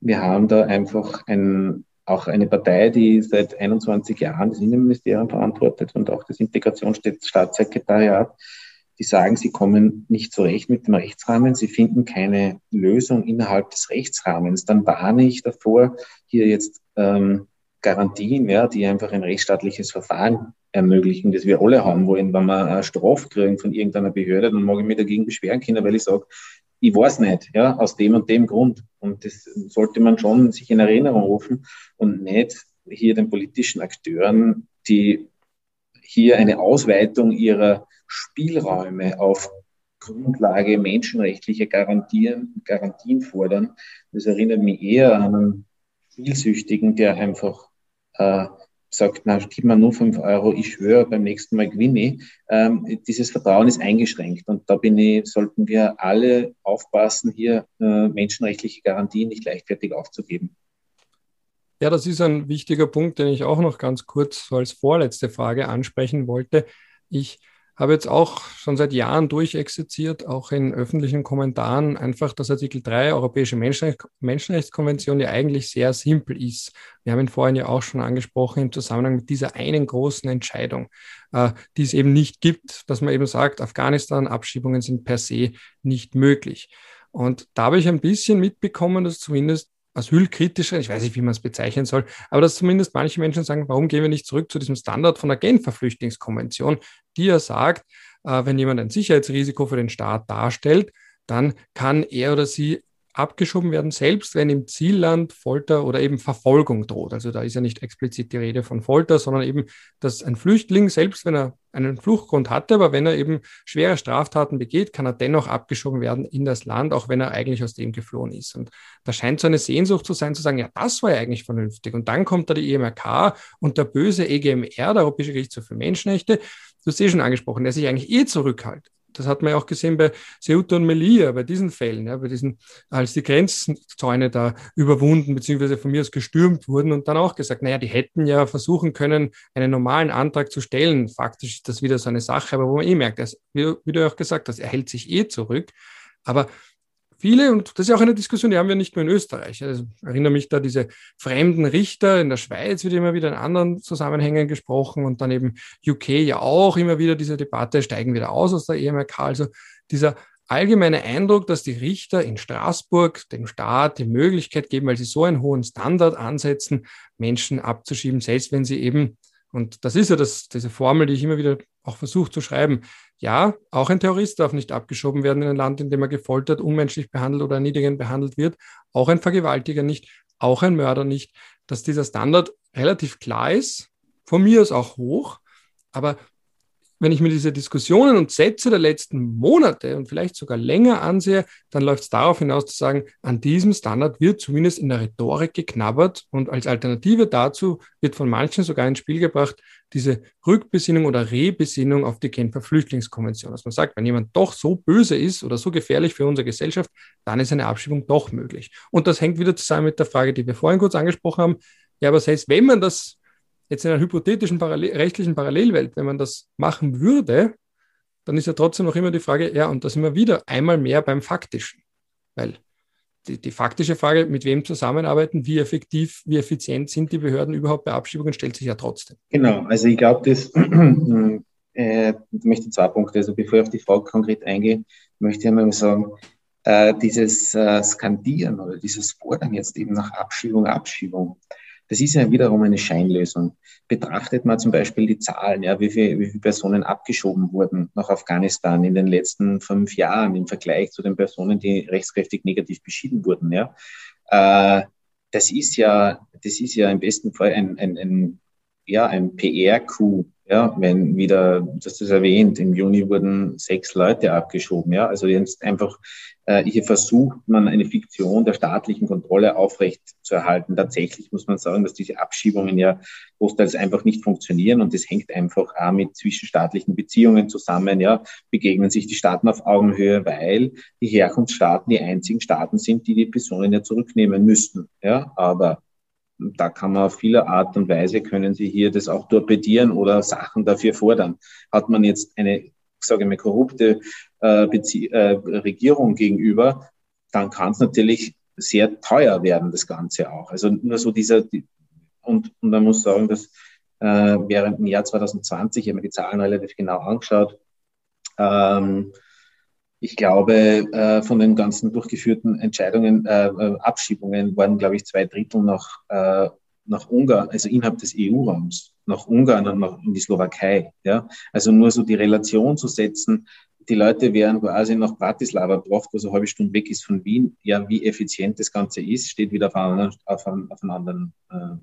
wir haben da einfach ein, auch eine Partei, die seit 21 Jahren das Innenministerium verantwortet und auch das Integrationsstaatssekretariat, die sagen, sie kommen nicht zurecht mit dem Rechtsrahmen, sie finden keine Lösung innerhalb des Rechtsrahmens. Dann warne ich davor, hier jetzt ähm, Garantien, ja, die einfach ein rechtsstaatliches Verfahren ermöglichen, das wir alle haben wollen. Wenn wir eine Strafe kriegen von irgendeiner Behörde, dann mag ich mich dagegen beschweren können, weil ich sage, ich weiß nicht, ja, aus dem und dem Grund. Und das sollte man schon sich in Erinnerung rufen und nicht hier den politischen Akteuren, die hier eine Ausweitung ihrer Spielräume auf Grundlage menschenrechtlicher Garantien, Garantien fordern. Das erinnert mich eher an einen Spielsüchtigen, der einfach äh, sagt, na, gib mir nur fünf Euro, ich schwöre, beim nächsten Mal gewinne ich. Ähm, dieses Vertrauen ist eingeschränkt und da bin ich, sollten wir alle aufpassen, hier äh, menschenrechtliche Garantien nicht leichtfertig aufzugeben. Ja, das ist ein wichtiger Punkt, den ich auch noch ganz kurz als vorletzte Frage ansprechen wollte. Ich habe jetzt auch schon seit Jahren durchexerziert, auch in öffentlichen Kommentaren, einfach, dass Artikel 3 Europäische Menschenrecht Menschenrechtskonvention ja eigentlich sehr simpel ist. Wir haben ihn vorhin ja auch schon angesprochen im Zusammenhang mit dieser einen großen Entscheidung, äh, die es eben nicht gibt, dass man eben sagt, Afghanistan, Abschiebungen sind per se nicht möglich. Und da habe ich ein bisschen mitbekommen, dass zumindest asylkritischer, ich weiß nicht, wie man es bezeichnen soll, aber dass zumindest manche Menschen sagen, warum gehen wir nicht zurück zu diesem Standard von der Genfer Flüchtlingskonvention, die ja sagt, äh, wenn jemand ein Sicherheitsrisiko für den Staat darstellt, dann kann er oder sie abgeschoben werden, selbst wenn im Zielland Folter oder eben Verfolgung droht. Also da ist ja nicht explizit die Rede von Folter, sondern eben, dass ein Flüchtling, selbst wenn er einen Fluchtgrund hatte, aber wenn er eben schwere Straftaten begeht, kann er dennoch abgeschoben werden in das Land, auch wenn er eigentlich aus dem geflohen ist. Und da scheint so eine Sehnsucht zu sein, zu sagen, ja, das war ja eigentlich vernünftig. Und dann kommt da die EMRK und der böse EGMR, der Europäische Gerichtshof für Menschenrechte, du hast eh schon angesprochen, der sich eigentlich eh zurückhält das hat man ja auch gesehen bei Ceuta und Melilla, bei diesen Fällen, ja, bei diesen, als die Grenzzäune da überwunden, beziehungsweise von mir aus gestürmt wurden und dann auch gesagt, naja, die hätten ja versuchen können, einen normalen Antrag zu stellen. Faktisch ist das wieder so eine Sache, aber wo man eh merkt, dass, wie, wie du auch gesagt hast, er hält sich eh zurück. Aber viele, und das ist ja auch eine Diskussion, die haben wir nicht nur in Österreich. Also, ich erinnere mich da diese fremden Richter in der Schweiz, wird immer wieder in anderen Zusammenhängen gesprochen und dann eben UK ja auch immer wieder diese Debatte, steigen wieder aus aus der EMRK. Also dieser allgemeine Eindruck, dass die Richter in Straßburg dem Staat die Möglichkeit geben, weil sie so einen hohen Standard ansetzen, Menschen abzuschieben, selbst wenn sie eben, und das ist ja das, diese Formel, die ich immer wieder auch versuche zu schreiben, ja, auch ein Terrorist darf nicht abgeschoben werden in ein Land, in dem er gefoltert, unmenschlich behandelt oder erniedrigend behandelt wird. Auch ein Vergewaltiger nicht, auch ein Mörder nicht. Dass dieser Standard relativ klar ist, von mir aus auch hoch, aber wenn ich mir diese Diskussionen und Sätze der letzten Monate und vielleicht sogar länger ansehe, dann läuft es darauf hinaus zu sagen, an diesem Standard wird zumindest in der Rhetorik geknabbert und als Alternative dazu wird von manchen sogar ins Spiel gebracht, diese Rückbesinnung oder Rebesinnung auf die Genfer Flüchtlingskonvention. Dass man sagt, wenn jemand doch so böse ist oder so gefährlich für unsere Gesellschaft, dann ist eine Abschiebung doch möglich. Und das hängt wieder zusammen mit der Frage, die wir vorhin kurz angesprochen haben. Ja, aber selbst wenn man das jetzt in einer hypothetischen Parallel rechtlichen Parallelwelt, wenn man das machen würde, dann ist ja trotzdem noch immer die Frage, ja, und da sind wir wieder einmal mehr beim Faktischen. Weil die, die faktische Frage, mit wem zusammenarbeiten, wie effektiv, wie effizient sind die Behörden überhaupt bei Abschiebungen, stellt sich ja trotzdem. Genau, also ich glaube, das äh, möchte zwei Punkte, also bevor ich auf die Frage konkret eingehe, möchte ich einmal sagen, äh, dieses äh, Skandieren oder dieses Fordern jetzt eben nach Abschiebung, Abschiebung, Das ist ja wiederum eine Scheinlösung. Betrachtet man zum Beispiel die Zahlen, ja, wie, viel, wie viele Personen abgeschoben wurden nach Afghanistan in den letzten fünf Jahren im Vergleich zu den Personen, die rechtskräftig negativ beschieden wurden, ja. Äh, das ist ja, das ist ja im besten Fall ein, ein, ein ja, ein PR-Coup, ja, wenn wieder, das ist erwähnt, im Juni wurden sechs Leute abgeschoben, ja, also jetzt einfach, äh, hier versucht man eine Fiktion der staatlichen Kontrolle aufrecht zu erhalten. Tatsächlich muss man sagen, dass diese Abschiebungen ja großteils einfach nicht funktionieren und das hängt einfach auch mit zwischenstaatlichen Beziehungen zusammen, ja, begegnen sich die Staaten auf Augenhöhe, weil die Herkunftsstaaten die einzigen Staaten sind, die die Personen ja zurücknehmen müssten, ja, aber da kann man auf viele Art und Weise können Sie hier das auch torpedieren oder Sachen dafür fordern. Hat man jetzt eine, sage ich mal, korrupte äh, äh, Regierung gegenüber, dann kann es natürlich sehr teuer werden, das Ganze auch. Also nur so dieser, und, und man muss sagen, dass äh, während im Jahr 2020, ich habe mir die Zahlen relativ genau angeschaut, ähm, ich glaube, äh, von den ganzen durchgeführten Entscheidungen, äh, äh, Abschiebungen waren, glaube ich, zwei Drittel nach, nach Ungarn, also innerhalb des EU-Raums, nach Ungarn und nach, in die Slowakei. Ja? Also nur so die Relation zu setzen, die Leute wären quasi nach Bratislava gebracht, wo so eine halbe Stunde weg ist von Wien. Ja, wie effizient das Ganze ist, steht wieder auf einem, auf einem, auf einem anderen äh,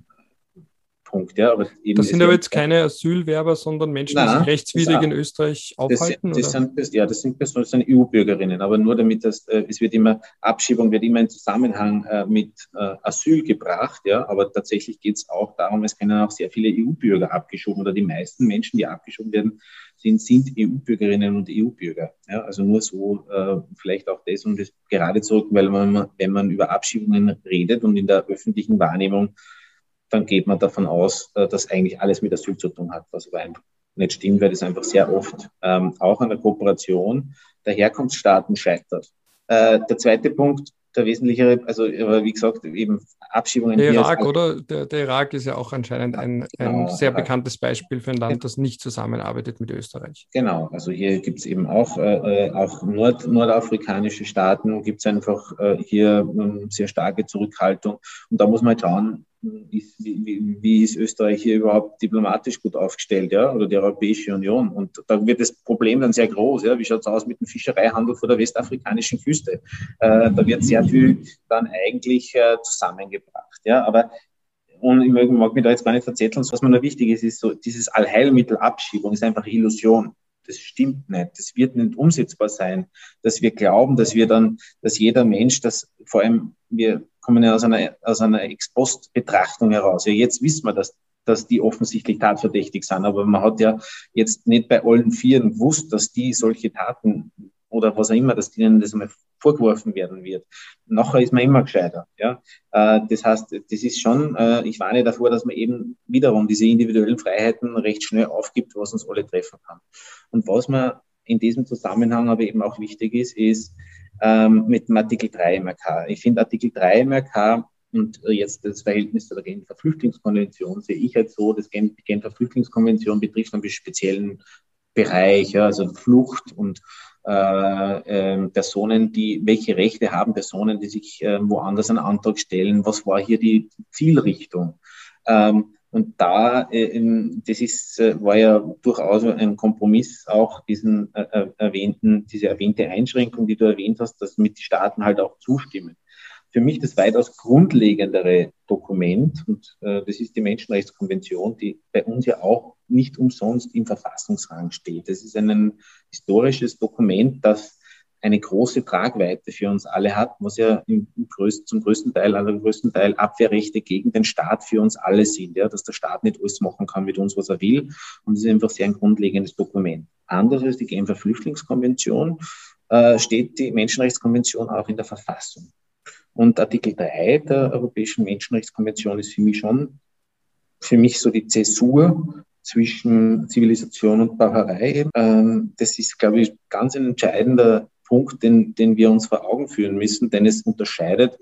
Punkt. Ja, aber eben das sind aber jetzt keine Asylwerber, sondern Menschen, die sich rechtswidrig in Österreich aufhalten? Das, das sind, das, ja, das sind Personen, das sind EU-Bürgerinnen, aber nur damit das, äh, es wird immer, Abschiebung wird immer in Zusammenhang äh, mit äh, Asyl gebracht, ja, aber tatsächlich geht es auch darum, es können auch sehr viele EU-Bürger abgeschoben oder die meisten Menschen, die abgeschoben werden, sind, sind EU-Bürgerinnen und EU-Bürger. Ja, also nur so äh, vielleicht auch das und das gerade zurück, weil man, wenn man über Abschiebungen redet und in der öffentlichen Wahrnehmung dann geht man davon aus, äh, dass eigentlich alles mit Asyl zu tun hat, was aber einfach nicht stimmt, weil das einfach sehr oft ähm, auch an der Kooperation der Herkunftsstaaten scheitert. Äh, der zweite Punkt, der wesentlichere, also wie gesagt, eben Abschiebungen. Der Irak, oder? Der, der, Irak ist ja auch anscheinend ein, ein genau, sehr bekanntes Beispiel für ein Land, das nicht zusammenarbeitet mit Österreich. Genau, also hier gibt es eben auch, äh, äh, auch Nord, nordafrikanische Staaten, gibt es einfach äh, hier äh, sehr starke Zurückhaltung. Und da muss man halt schauen, ist, wie, wie, ist Österreich hier überhaupt diplomatisch gut aufgestellt, ja, oder die Europäische Union? Und da wird das Problem dann sehr groß, ja. Wie schaut es aus mit dem Fischereihandel vor der westafrikanischen Küste? Äh, da wird sehr viel dann eigentlich äh, zusammengebracht, ja. Aber und ich mag mich da jetzt gar nicht verzetteln, was mir noch wichtig ist, ist so, dieses Allheilmittelabschiebung ist einfach Illusion. Das stimmt nicht. Das wird nicht umsetzbar sein, dass wir glauben, dass wir dann, dass jeder Mensch, das vor allem, wir kommen ja aus einer, aus einer Ex-Post-Betrachtung heraus. Ja, jetzt wissen wir, dass, dass die offensichtlich tatverdächtig sind, aber man hat ja jetzt nicht bei allen Vieren gewusst, dass die solche Taten oder was auch immer, dass denen das einmal vorgeworfen werden wird. Nachher ist man immer gescheiter. Ja? Äh, das heißt, das ist schon, äh, ich warne davor, dass man eben wiederum diese individuellen Freiheiten recht schnell aufgibt, was uns alle treffen kann. Und was man in diesem Zusammenhang aber eben auch wichtig ist, ist, ähm, mit dem Artikel 3 MRK. Ich finde Artikel 3 MRK und jetzt das Verhältnis zur Genfer Flüchtlingskonvention sehe ich halt so, das Genfer Flüchtlingskonvention betrifft einen speziellen Bereich, also Flucht und äh, äh, Personen, die, welche Rechte haben Personen, die sich äh, woanders einen Antrag stellen, was war hier die Zielrichtung? Ähm, und da, äh, das ist, äh, war ja durchaus ein Kompromiss, auch diesen äh, äh, erwähnten, diese erwähnte Einschränkung, die du erwähnt hast, dass mit Staaten halt auch zustimmen. Für mich das weitaus grundlegendere Dokument, und äh, das ist die Menschenrechtskonvention, die bei uns ja auch nicht umsonst im Verfassungsrang steht. Das ist ein historisches Dokument, das eine große Tragweite für uns alle hat, was ja im, im größten, zum größten Teil, also größten Teil Abwehrrechte gegen den Staat für uns alle sind, ja, dass der Staat nicht alles machen kann mit uns, was er will. Und das ist einfach sehr ein grundlegendes Dokument. Anders als die Genfer Flüchtlingskonvention äh, steht die Menschenrechtskonvention auch in der Verfassung. Und Artikel 3 der Europäischen Menschenrechtskonvention ist für mich schon, für mich so die Zäsur zwischen Zivilisation und Barbarei. Ähm, das ist, glaube ich, ganz ein entscheidender Punkt, den, den wir uns vor Augen führen müssen, denn es unterscheidet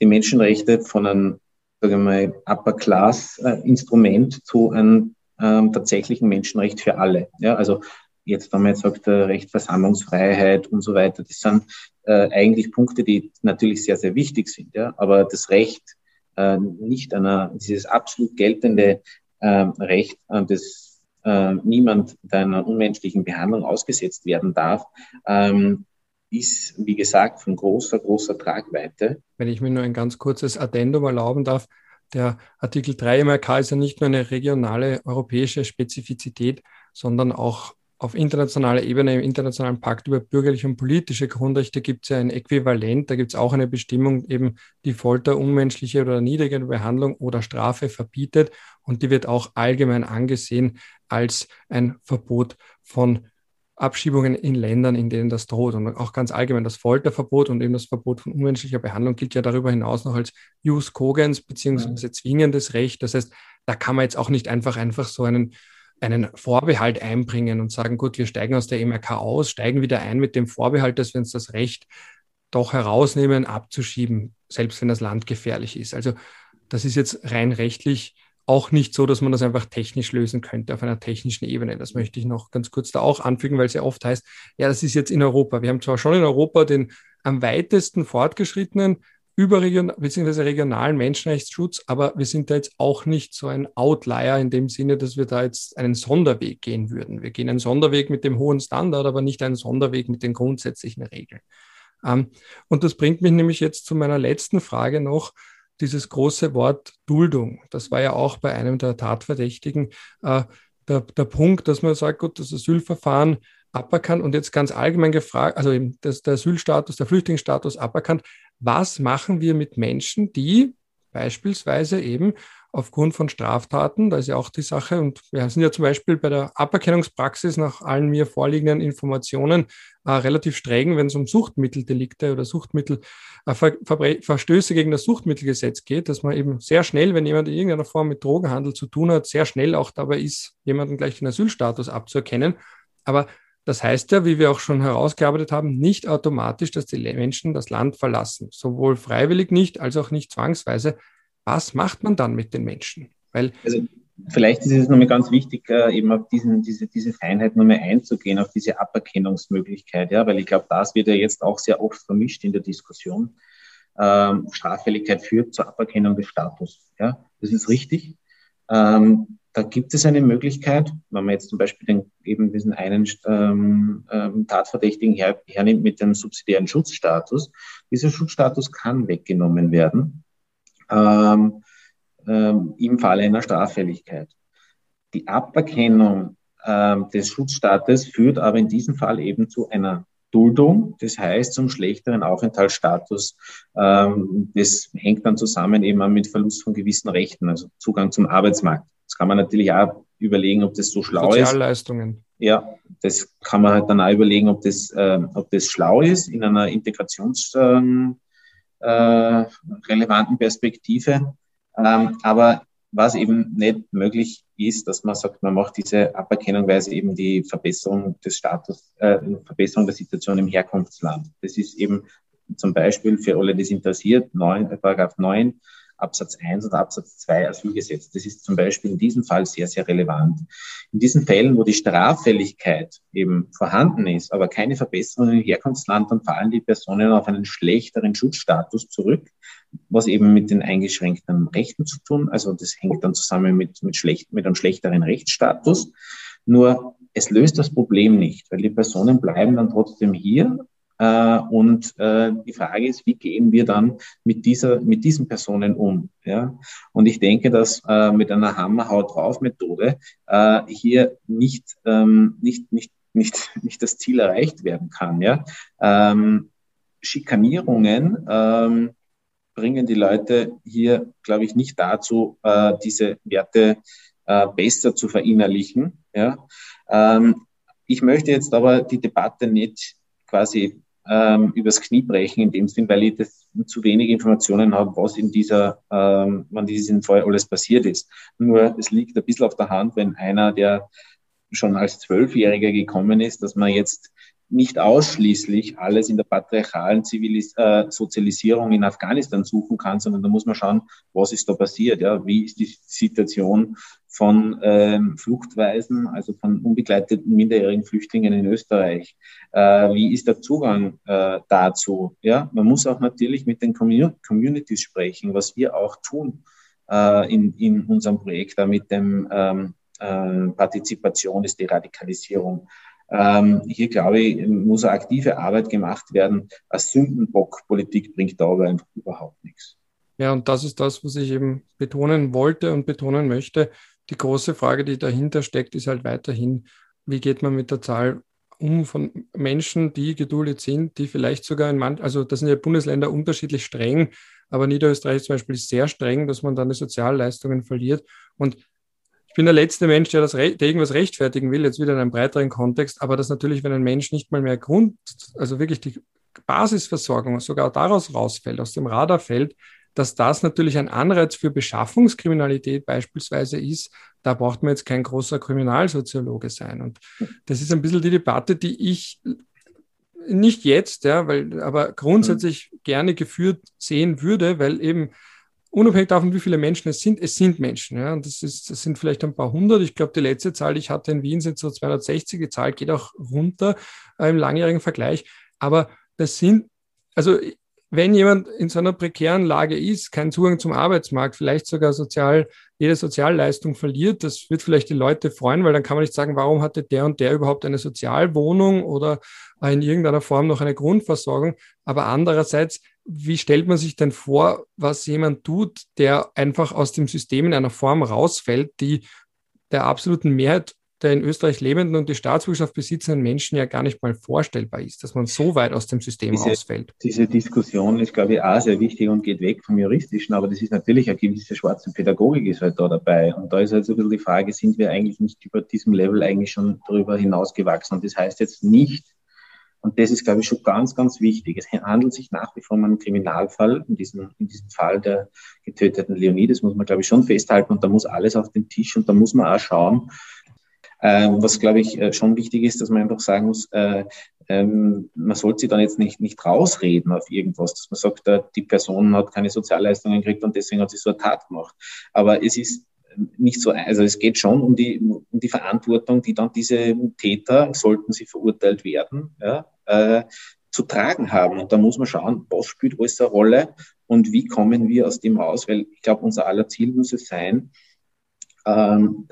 die Menschenrechte von einem, sagen wir mal, Upper-Class-Instrument zu einem ähm, tatsächlichen Menschenrecht für alle. Ja, also jetzt, wenn man jetzt sagt, Recht Versammlungsfreiheit und so weiter, das sind äh, eigentlich Punkte, die natürlich sehr, sehr wichtig sind. Ja, aber das Recht äh, nicht einer, dieses absolut geltende äh, Recht, äh, das äh, niemand einer unmenschlichen Behandlung ausgesetzt werden darf, ähm, ist, wie gesagt, von großer, großer Tragweite. Wenn ich mir nur ein ganz kurzes Addendum erlauben darf, der Artikel 3 MRK ist ja nicht nur eine regionale europäische Spezifizität, sondern auch auf internationaler Ebene im Internationalen Pakt über bürgerliche und politische Grundrechte gibt es ja ein Äquivalent. Da gibt es auch eine Bestimmung, eben die Folter, unmenschliche oder niedrige Behandlung oder Strafe verbietet. Und die wird auch allgemein angesehen als ein Verbot von Abschiebungen in Ländern, in denen das droht. Und auch ganz allgemein das Folterverbot und eben das Verbot von unmenschlicher Behandlung gilt ja darüber hinaus noch als Jus Cogens beziehungsweise zwingendes Recht. Das heißt, da kann man jetzt auch nicht einfach einfach so einen, einen Vorbehalt einbringen und sagen, gut, wir steigen aus der MRK aus, steigen wieder ein mit dem Vorbehalt, dass wir uns das Recht doch herausnehmen, abzuschieben, selbst wenn das Land gefährlich ist. Also das ist jetzt rein rechtlich auch nicht so, dass man das einfach technisch lösen könnte auf einer technischen Ebene. Das möchte ich noch ganz kurz da auch anfügen, weil es ja oft heißt, ja, das ist jetzt in Europa. Wir haben zwar schon in Europa den am weitesten fortgeschrittenen überregion bzw. regionalen Menschenrechtsschutz, aber wir sind da jetzt auch nicht so ein Outlier in dem Sinne, dass wir da jetzt einen Sonderweg gehen würden. Wir gehen einen Sonderweg mit dem hohen Standard, aber nicht einen Sonderweg mit den grundsätzlichen Regeln. Ähm, und das bringt mich nämlich jetzt zu meiner letzten Frage noch, dieses große Wort Duldung. Das war ja auch bei einem der Tatverdächtigen äh, der, der Punkt, dass man sagt, gut, das Asylverfahren aberkannt und jetzt ganz allgemein gefragt, also eben das, der Asylstatus, der Flüchtlingsstatus aberkannt. Was machen wir mit Menschen, die beispielsweise eben aufgrund von Straftaten, da ist ja auch die Sache, und wir sind ja zum Beispiel bei der Aberkennungspraxis nach allen mir vorliegenden Informationen äh, relativ streng, wenn es um Suchtmitteldelikte oder Suchtmittel, äh, gegen das Suchtmittelgesetz geht, dass man eben sehr schnell, wenn jemand in irgendeiner Form mit Drogenhandel zu tun hat, sehr schnell auch dabei ist, jemanden gleich den Asylstatus abzuerkennen. Aber das heißt ja, wie wir auch schon herausgearbeitet haben, nicht automatisch, dass die Menschen das Land verlassen. Sowohl freiwillig nicht als auch nicht zwangsweise was macht man dann mit den Menschen? Weil also vielleicht ist es nochmal ganz wichtig, äh, eben auf diesen, diese, diese Feinheit nochmal einzugehen, auf diese Aberkennungsmöglichkeit, ja, weil ich glaube, das wird ja jetzt auch sehr oft vermischt in der Diskussion. Ähm, Straffälligkeit führt zur Aberkennung des Status. Ja, das ist richtig. Ähm, da gibt es eine Möglichkeit, wenn man jetzt zum Beispiel den, eben diesen einen ähm, ähm, Tatverdächtigen her, hernimmt mit dem subsidiären Schutzstatus. Dieser Schutzstatus kann weggenommen werden ähm, ähm, im Falle einer Straffälligkeit. Die Aberkennung ähm, des Schutzstaates führt aber in diesem Fall eben zu einer Duldung, das heißt zum schlechteren Aufenthaltsstatus. Ähm, das hängt dann zusammen eben mit Verlust von gewissen Rechten, also Zugang zum Arbeitsmarkt. Das kann man natürlich auch überlegen, ob das so schlau ist. Sozialleistungen. Ja, das kann man halt dann auch überlegen, ob das, äh, ob das schlau ist in einer Integrations, ähm, äh, Perspektive. Ähm, aber was eben nicht möglich ist, dass man sagt, man macht diese Aberkennung, weil es eben die Verbesserung des Status, äh, Verbesserung der Situation im Herkunftsland. Das ist eben zum Beispiel für alle, die es interessiert, 9, Paragraph 9 Absatz 1 und Absatz 2 Asylgesetz. Das ist zum Beispiel in diesem Fall sehr, sehr relevant. In diesen Fällen, wo die Straffälligkeit eben vorhanden ist, aber keine Verbesserung im Herkunftsland, dann fallen die Personen auf einen schlechteren Schutzstatus zurück, was eben mit den eingeschränkten Rechten zu tun. Also das hängt dann zusammen mit, mit, schlecht, mit einem schlechteren Rechtsstatus. Nur es löst das Problem nicht, weil die Personen bleiben dann trotzdem hier und äh, die Frage ist, wie gehen wir dann mit dieser, mit diesen Personen um? Ja? Und ich denke, dass äh, mit einer Hammer-Haut drauf Methode äh, hier nicht, ähm, nicht, nicht, nicht, nicht das Ziel erreicht werden kann. Ja? Ähm, Schikanierungen ähm, bringen die Leute hier, glaube ich, nicht dazu, äh, diese Werte äh, besser zu verinnerlichen. Ja? Ähm, ich möchte jetzt aber die Debatte nicht quasi ähm, übers Knie brechen in dem Sinn, weil ich das zu wenig Informationen habe, was in dieser, ähm, wann diesem Fall alles passiert ist. Nur es liegt ein bisschen auf der Hand, wenn einer, der schon als Zwölfjähriger gekommen ist, dass man jetzt nicht ausschließlich alles in der patriarchalen Zivilis äh, Sozialisierung in Afghanistan suchen kann, sondern da muss man schauen, was ist da passiert, ja, wie ist die Situation von ähm, Fluchtweisen, also von unbegleiteten minderjährigen Flüchtlingen in Österreich, äh, wie ist der Zugang äh, dazu, ja, man muss auch natürlich mit den Communities sprechen, was wir auch tun äh, in, in unserem Projekt da mit dem ähm, äh, Partizipation ist die Radikalisierung. Ähm, hier, glaube ich, muss eine aktive Arbeit gemacht werden. Eine Sündenbock-Politik bringt aber einfach überhaupt nichts. Ja, und das ist das, was ich eben betonen wollte und betonen möchte. Die große Frage, die dahinter steckt, ist halt weiterhin, wie geht man mit der Zahl um von Menschen, die geduldet sind, die vielleicht sogar in manchen, also das sind ja Bundesländer unterschiedlich streng, aber Niederösterreich zum Beispiel ist sehr streng, dass man dann die Sozialleistungen verliert. Und bin der letzte Mensch, der, das, der irgendwas rechtfertigen will, jetzt wieder in einem breiteren Kontext, aber dass natürlich, wenn ein Mensch nicht mal mehr Grund, also wirklich die Basisversorgung sogar daraus rausfällt, aus dem Radar fällt, dass das natürlich ein Anreiz für Beschaffungskriminalität beispielsweise ist, da braucht man jetzt kein großer Kriminalsoziologe sein. Und das ist ein bisschen die Debatte, die ich nicht jetzt, ja, weil, aber grundsätzlich mhm. gerne geführt sehen würde, weil eben unabhängig davon, wie viele Menschen es sind, es sind Menschen. Ja, und das, ist, das sind vielleicht ein paar hundert. Ich glaube, die letzte Zahl, die ich hatte in Wien, sind so 260. Die Zahl geht auch runter äh, im langjährigen Vergleich. Aber das sind, also wenn jemand in so einer prekären Lage ist, keinen Zugang zum Arbeitsmarkt, vielleicht sogar sozial, jede Sozialleistung verliert, das wird vielleicht die Leute freuen, weil dann kann man nicht sagen, warum hatte der und der überhaupt eine Sozialwohnung oder in irgendeiner Form noch eine Grundversorgung. Aber andererseits wie stellt man sich denn vor, was jemand tut, der einfach aus dem System in einer Form rausfällt, die der absoluten Mehrheit der in Österreich lebenden und die Staatsbürgerschaft besitzenden Menschen ja gar nicht mal vorstellbar ist, dass man so weit aus dem System diese, rausfällt. Diese Diskussion ist, glaube ich, auch sehr wichtig und geht weg vom Juristischen, aber das ist natürlich eine gewisse schwarze Pädagogik ist halt da dabei. Und da ist halt so ein bisschen die Frage, sind wir eigentlich nicht über diesem Level eigentlich schon darüber hinausgewachsen? Und das heißt jetzt nicht, und das ist, glaube ich, schon ganz, ganz wichtig. Es handelt sich nach wie vor um einen Kriminalfall, in diesem, in diesem Fall der getöteten Leonie. Das muss man, glaube ich, schon festhalten. Und da muss alles auf den Tisch und da muss man auch schauen, was, glaube ich, äh, schon wichtig ist, dass man einfach sagen muss, äh, ähm, man sollte sie dann jetzt nicht, nicht rausreden auf irgendwas, dass man sagt, äh, die Person hat keine Sozialleistungen gekriegt und deswegen hat sie so eine Tat gemacht. Aber es ist nicht so, also es geht schon um die, um die Verantwortung, die dann diese Täter, sollten sie verurteilt werden, ja, äh, zu tragen haben. Und da muss man schauen, was spielt alles eine Rolle und wie kommen wir aus dem raus, weil ich glaube, unser aller Ziel muss es sein, ähm,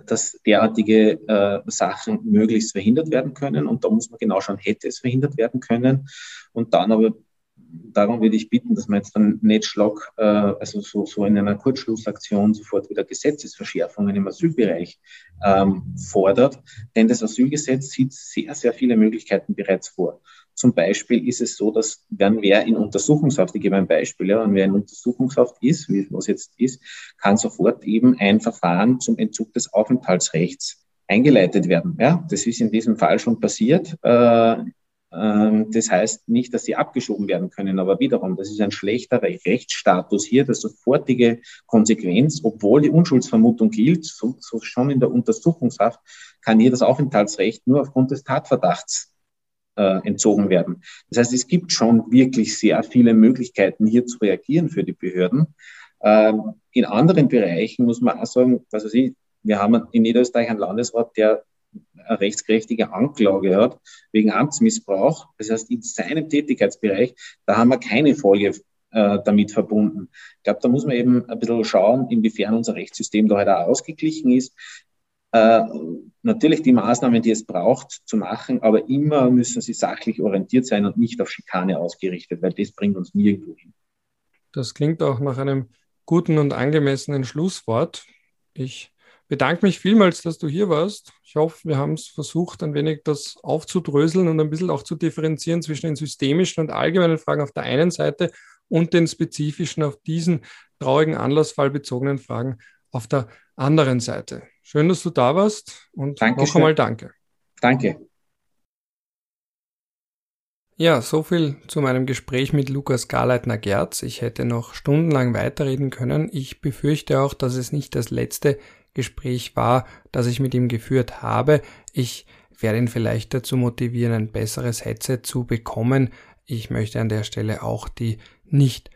dass derartige äh, Sachen möglichst verhindert werden können. Und da muss man genau schauen, hätte es verhindert werden können. Und dann aber darum würde ich bitten, dass man jetzt dann nicht schlag, äh, also so, so in einer Kurzschlussaktion sofort wieder Gesetzesverschärfungen im Asylbereich ähm, fordert. Denn das Asylgesetz sieht sehr, sehr viele Möglichkeiten bereits vor. Zum Beispiel ist es so, dass wenn wer in Untersuchungshaft, ich gebe ein Beispiel, ja, wenn wer in Untersuchungshaft ist, wie was jetzt ist, kann sofort eben ein Verfahren zum Entzug des Aufenthaltsrechts eingeleitet werden. Ja, das ist in diesem Fall schon passiert. Äh, ähm, das heißt nicht, dass sie abgeschoben werden können, aber wiederum, das ist ein schlechter Rechtsstatus hier, das sofortige Konsequenz, obwohl die Unschuldsvermutung gilt, so, schon in der Untersuchungshaft, kann hier das Aufenthaltsrecht nur aufgrund des Tatverdachts äh, entzogen werden. Das heißt, es gibt schon wirklich sehr viele Möglichkeiten, hier zu reagieren für die Behörden. Ähm, in anderen Bereichen muss man auch sagen, was weiß ich, wir haben in Niederösterreich einen Landesrat, der eine rechtskräftige Anklage hat wegen Amtsmissbrauch. Das heißt, in seinem Tätigkeitsbereich, da haben wir keine Folge äh, damit verbunden. Ich glaube, da muss man eben ein bisschen schauen, inwiefern unser Rechtssystem da halt auch ausgeglichen ist. Äh, natürlich die Maßnahmen, die es braucht, zu machen, aber immer müssen sie sachlich orientiert sein und nicht auf Schikane ausgerichtet, weil das bringt uns nirgendwo hin. Das klingt auch nach einem guten und angemessenen Schlusswort. Ich bedanke mich vielmals, dass du hier warst. Ich hoffe, wir haben es versucht, ein wenig das aufzudröseln und ein bisschen auch zu differenzieren zwischen den systemischen und allgemeinen Fragen auf der einen Seite und den spezifischen auf diesen traurigen Anlassfall bezogenen Fragen auf der anderen Seite. Schön, dass du da warst und Dankeschön. noch einmal danke. Danke. Ja, so viel zu meinem Gespräch mit Lukas Garleitner-Gerz. Ich hätte noch stundenlang weiterreden können. Ich befürchte auch, dass es nicht das letzte Gespräch war, das ich mit ihm geführt habe. Ich werde ihn vielleicht dazu motivieren, ein besseres Headset zu bekommen. Ich möchte an der Stelle auch die nicht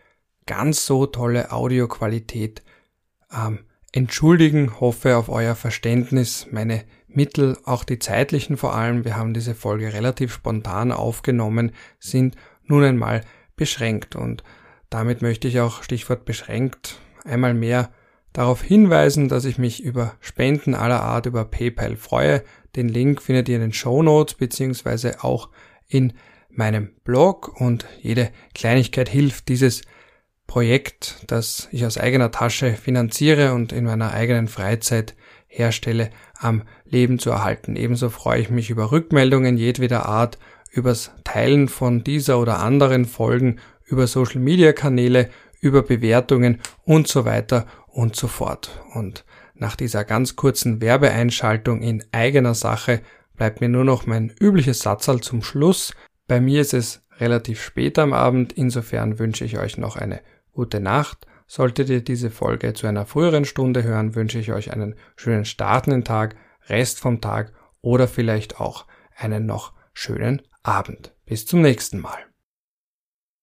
ganz so tolle Audioqualität ähm, entschuldigen, hoffe auf euer Verständnis, meine Mittel, auch die zeitlichen vor allem, wir haben diese Folge relativ spontan aufgenommen, sind nun einmal beschränkt. Und damit möchte ich auch Stichwort beschränkt einmal mehr darauf hinweisen, dass ich mich über Spenden aller Art über PayPal freue. Den Link findet ihr in den Show Notes beziehungsweise auch in meinem Blog. Und jede Kleinigkeit hilft, dieses Projekt, das ich aus eigener Tasche finanziere und in meiner eigenen Freizeit herstelle, am Leben zu erhalten. Ebenso freue ich mich über Rückmeldungen jedweder Art, übers Teilen von dieser oder anderen Folgen, über Social Media Kanäle, über Bewertungen und so weiter und so fort. Und nach dieser ganz kurzen Werbeeinschaltung in eigener Sache bleibt mir nur noch mein übliches Satzal zum Schluss. Bei mir ist es relativ spät am Abend, insofern wünsche ich euch noch eine gute Nacht. Solltet ihr diese Folge zu einer früheren Stunde hören, wünsche ich euch einen schönen startenden Tag, Rest vom Tag oder vielleicht auch einen noch schönen Abend. Bis zum nächsten Mal.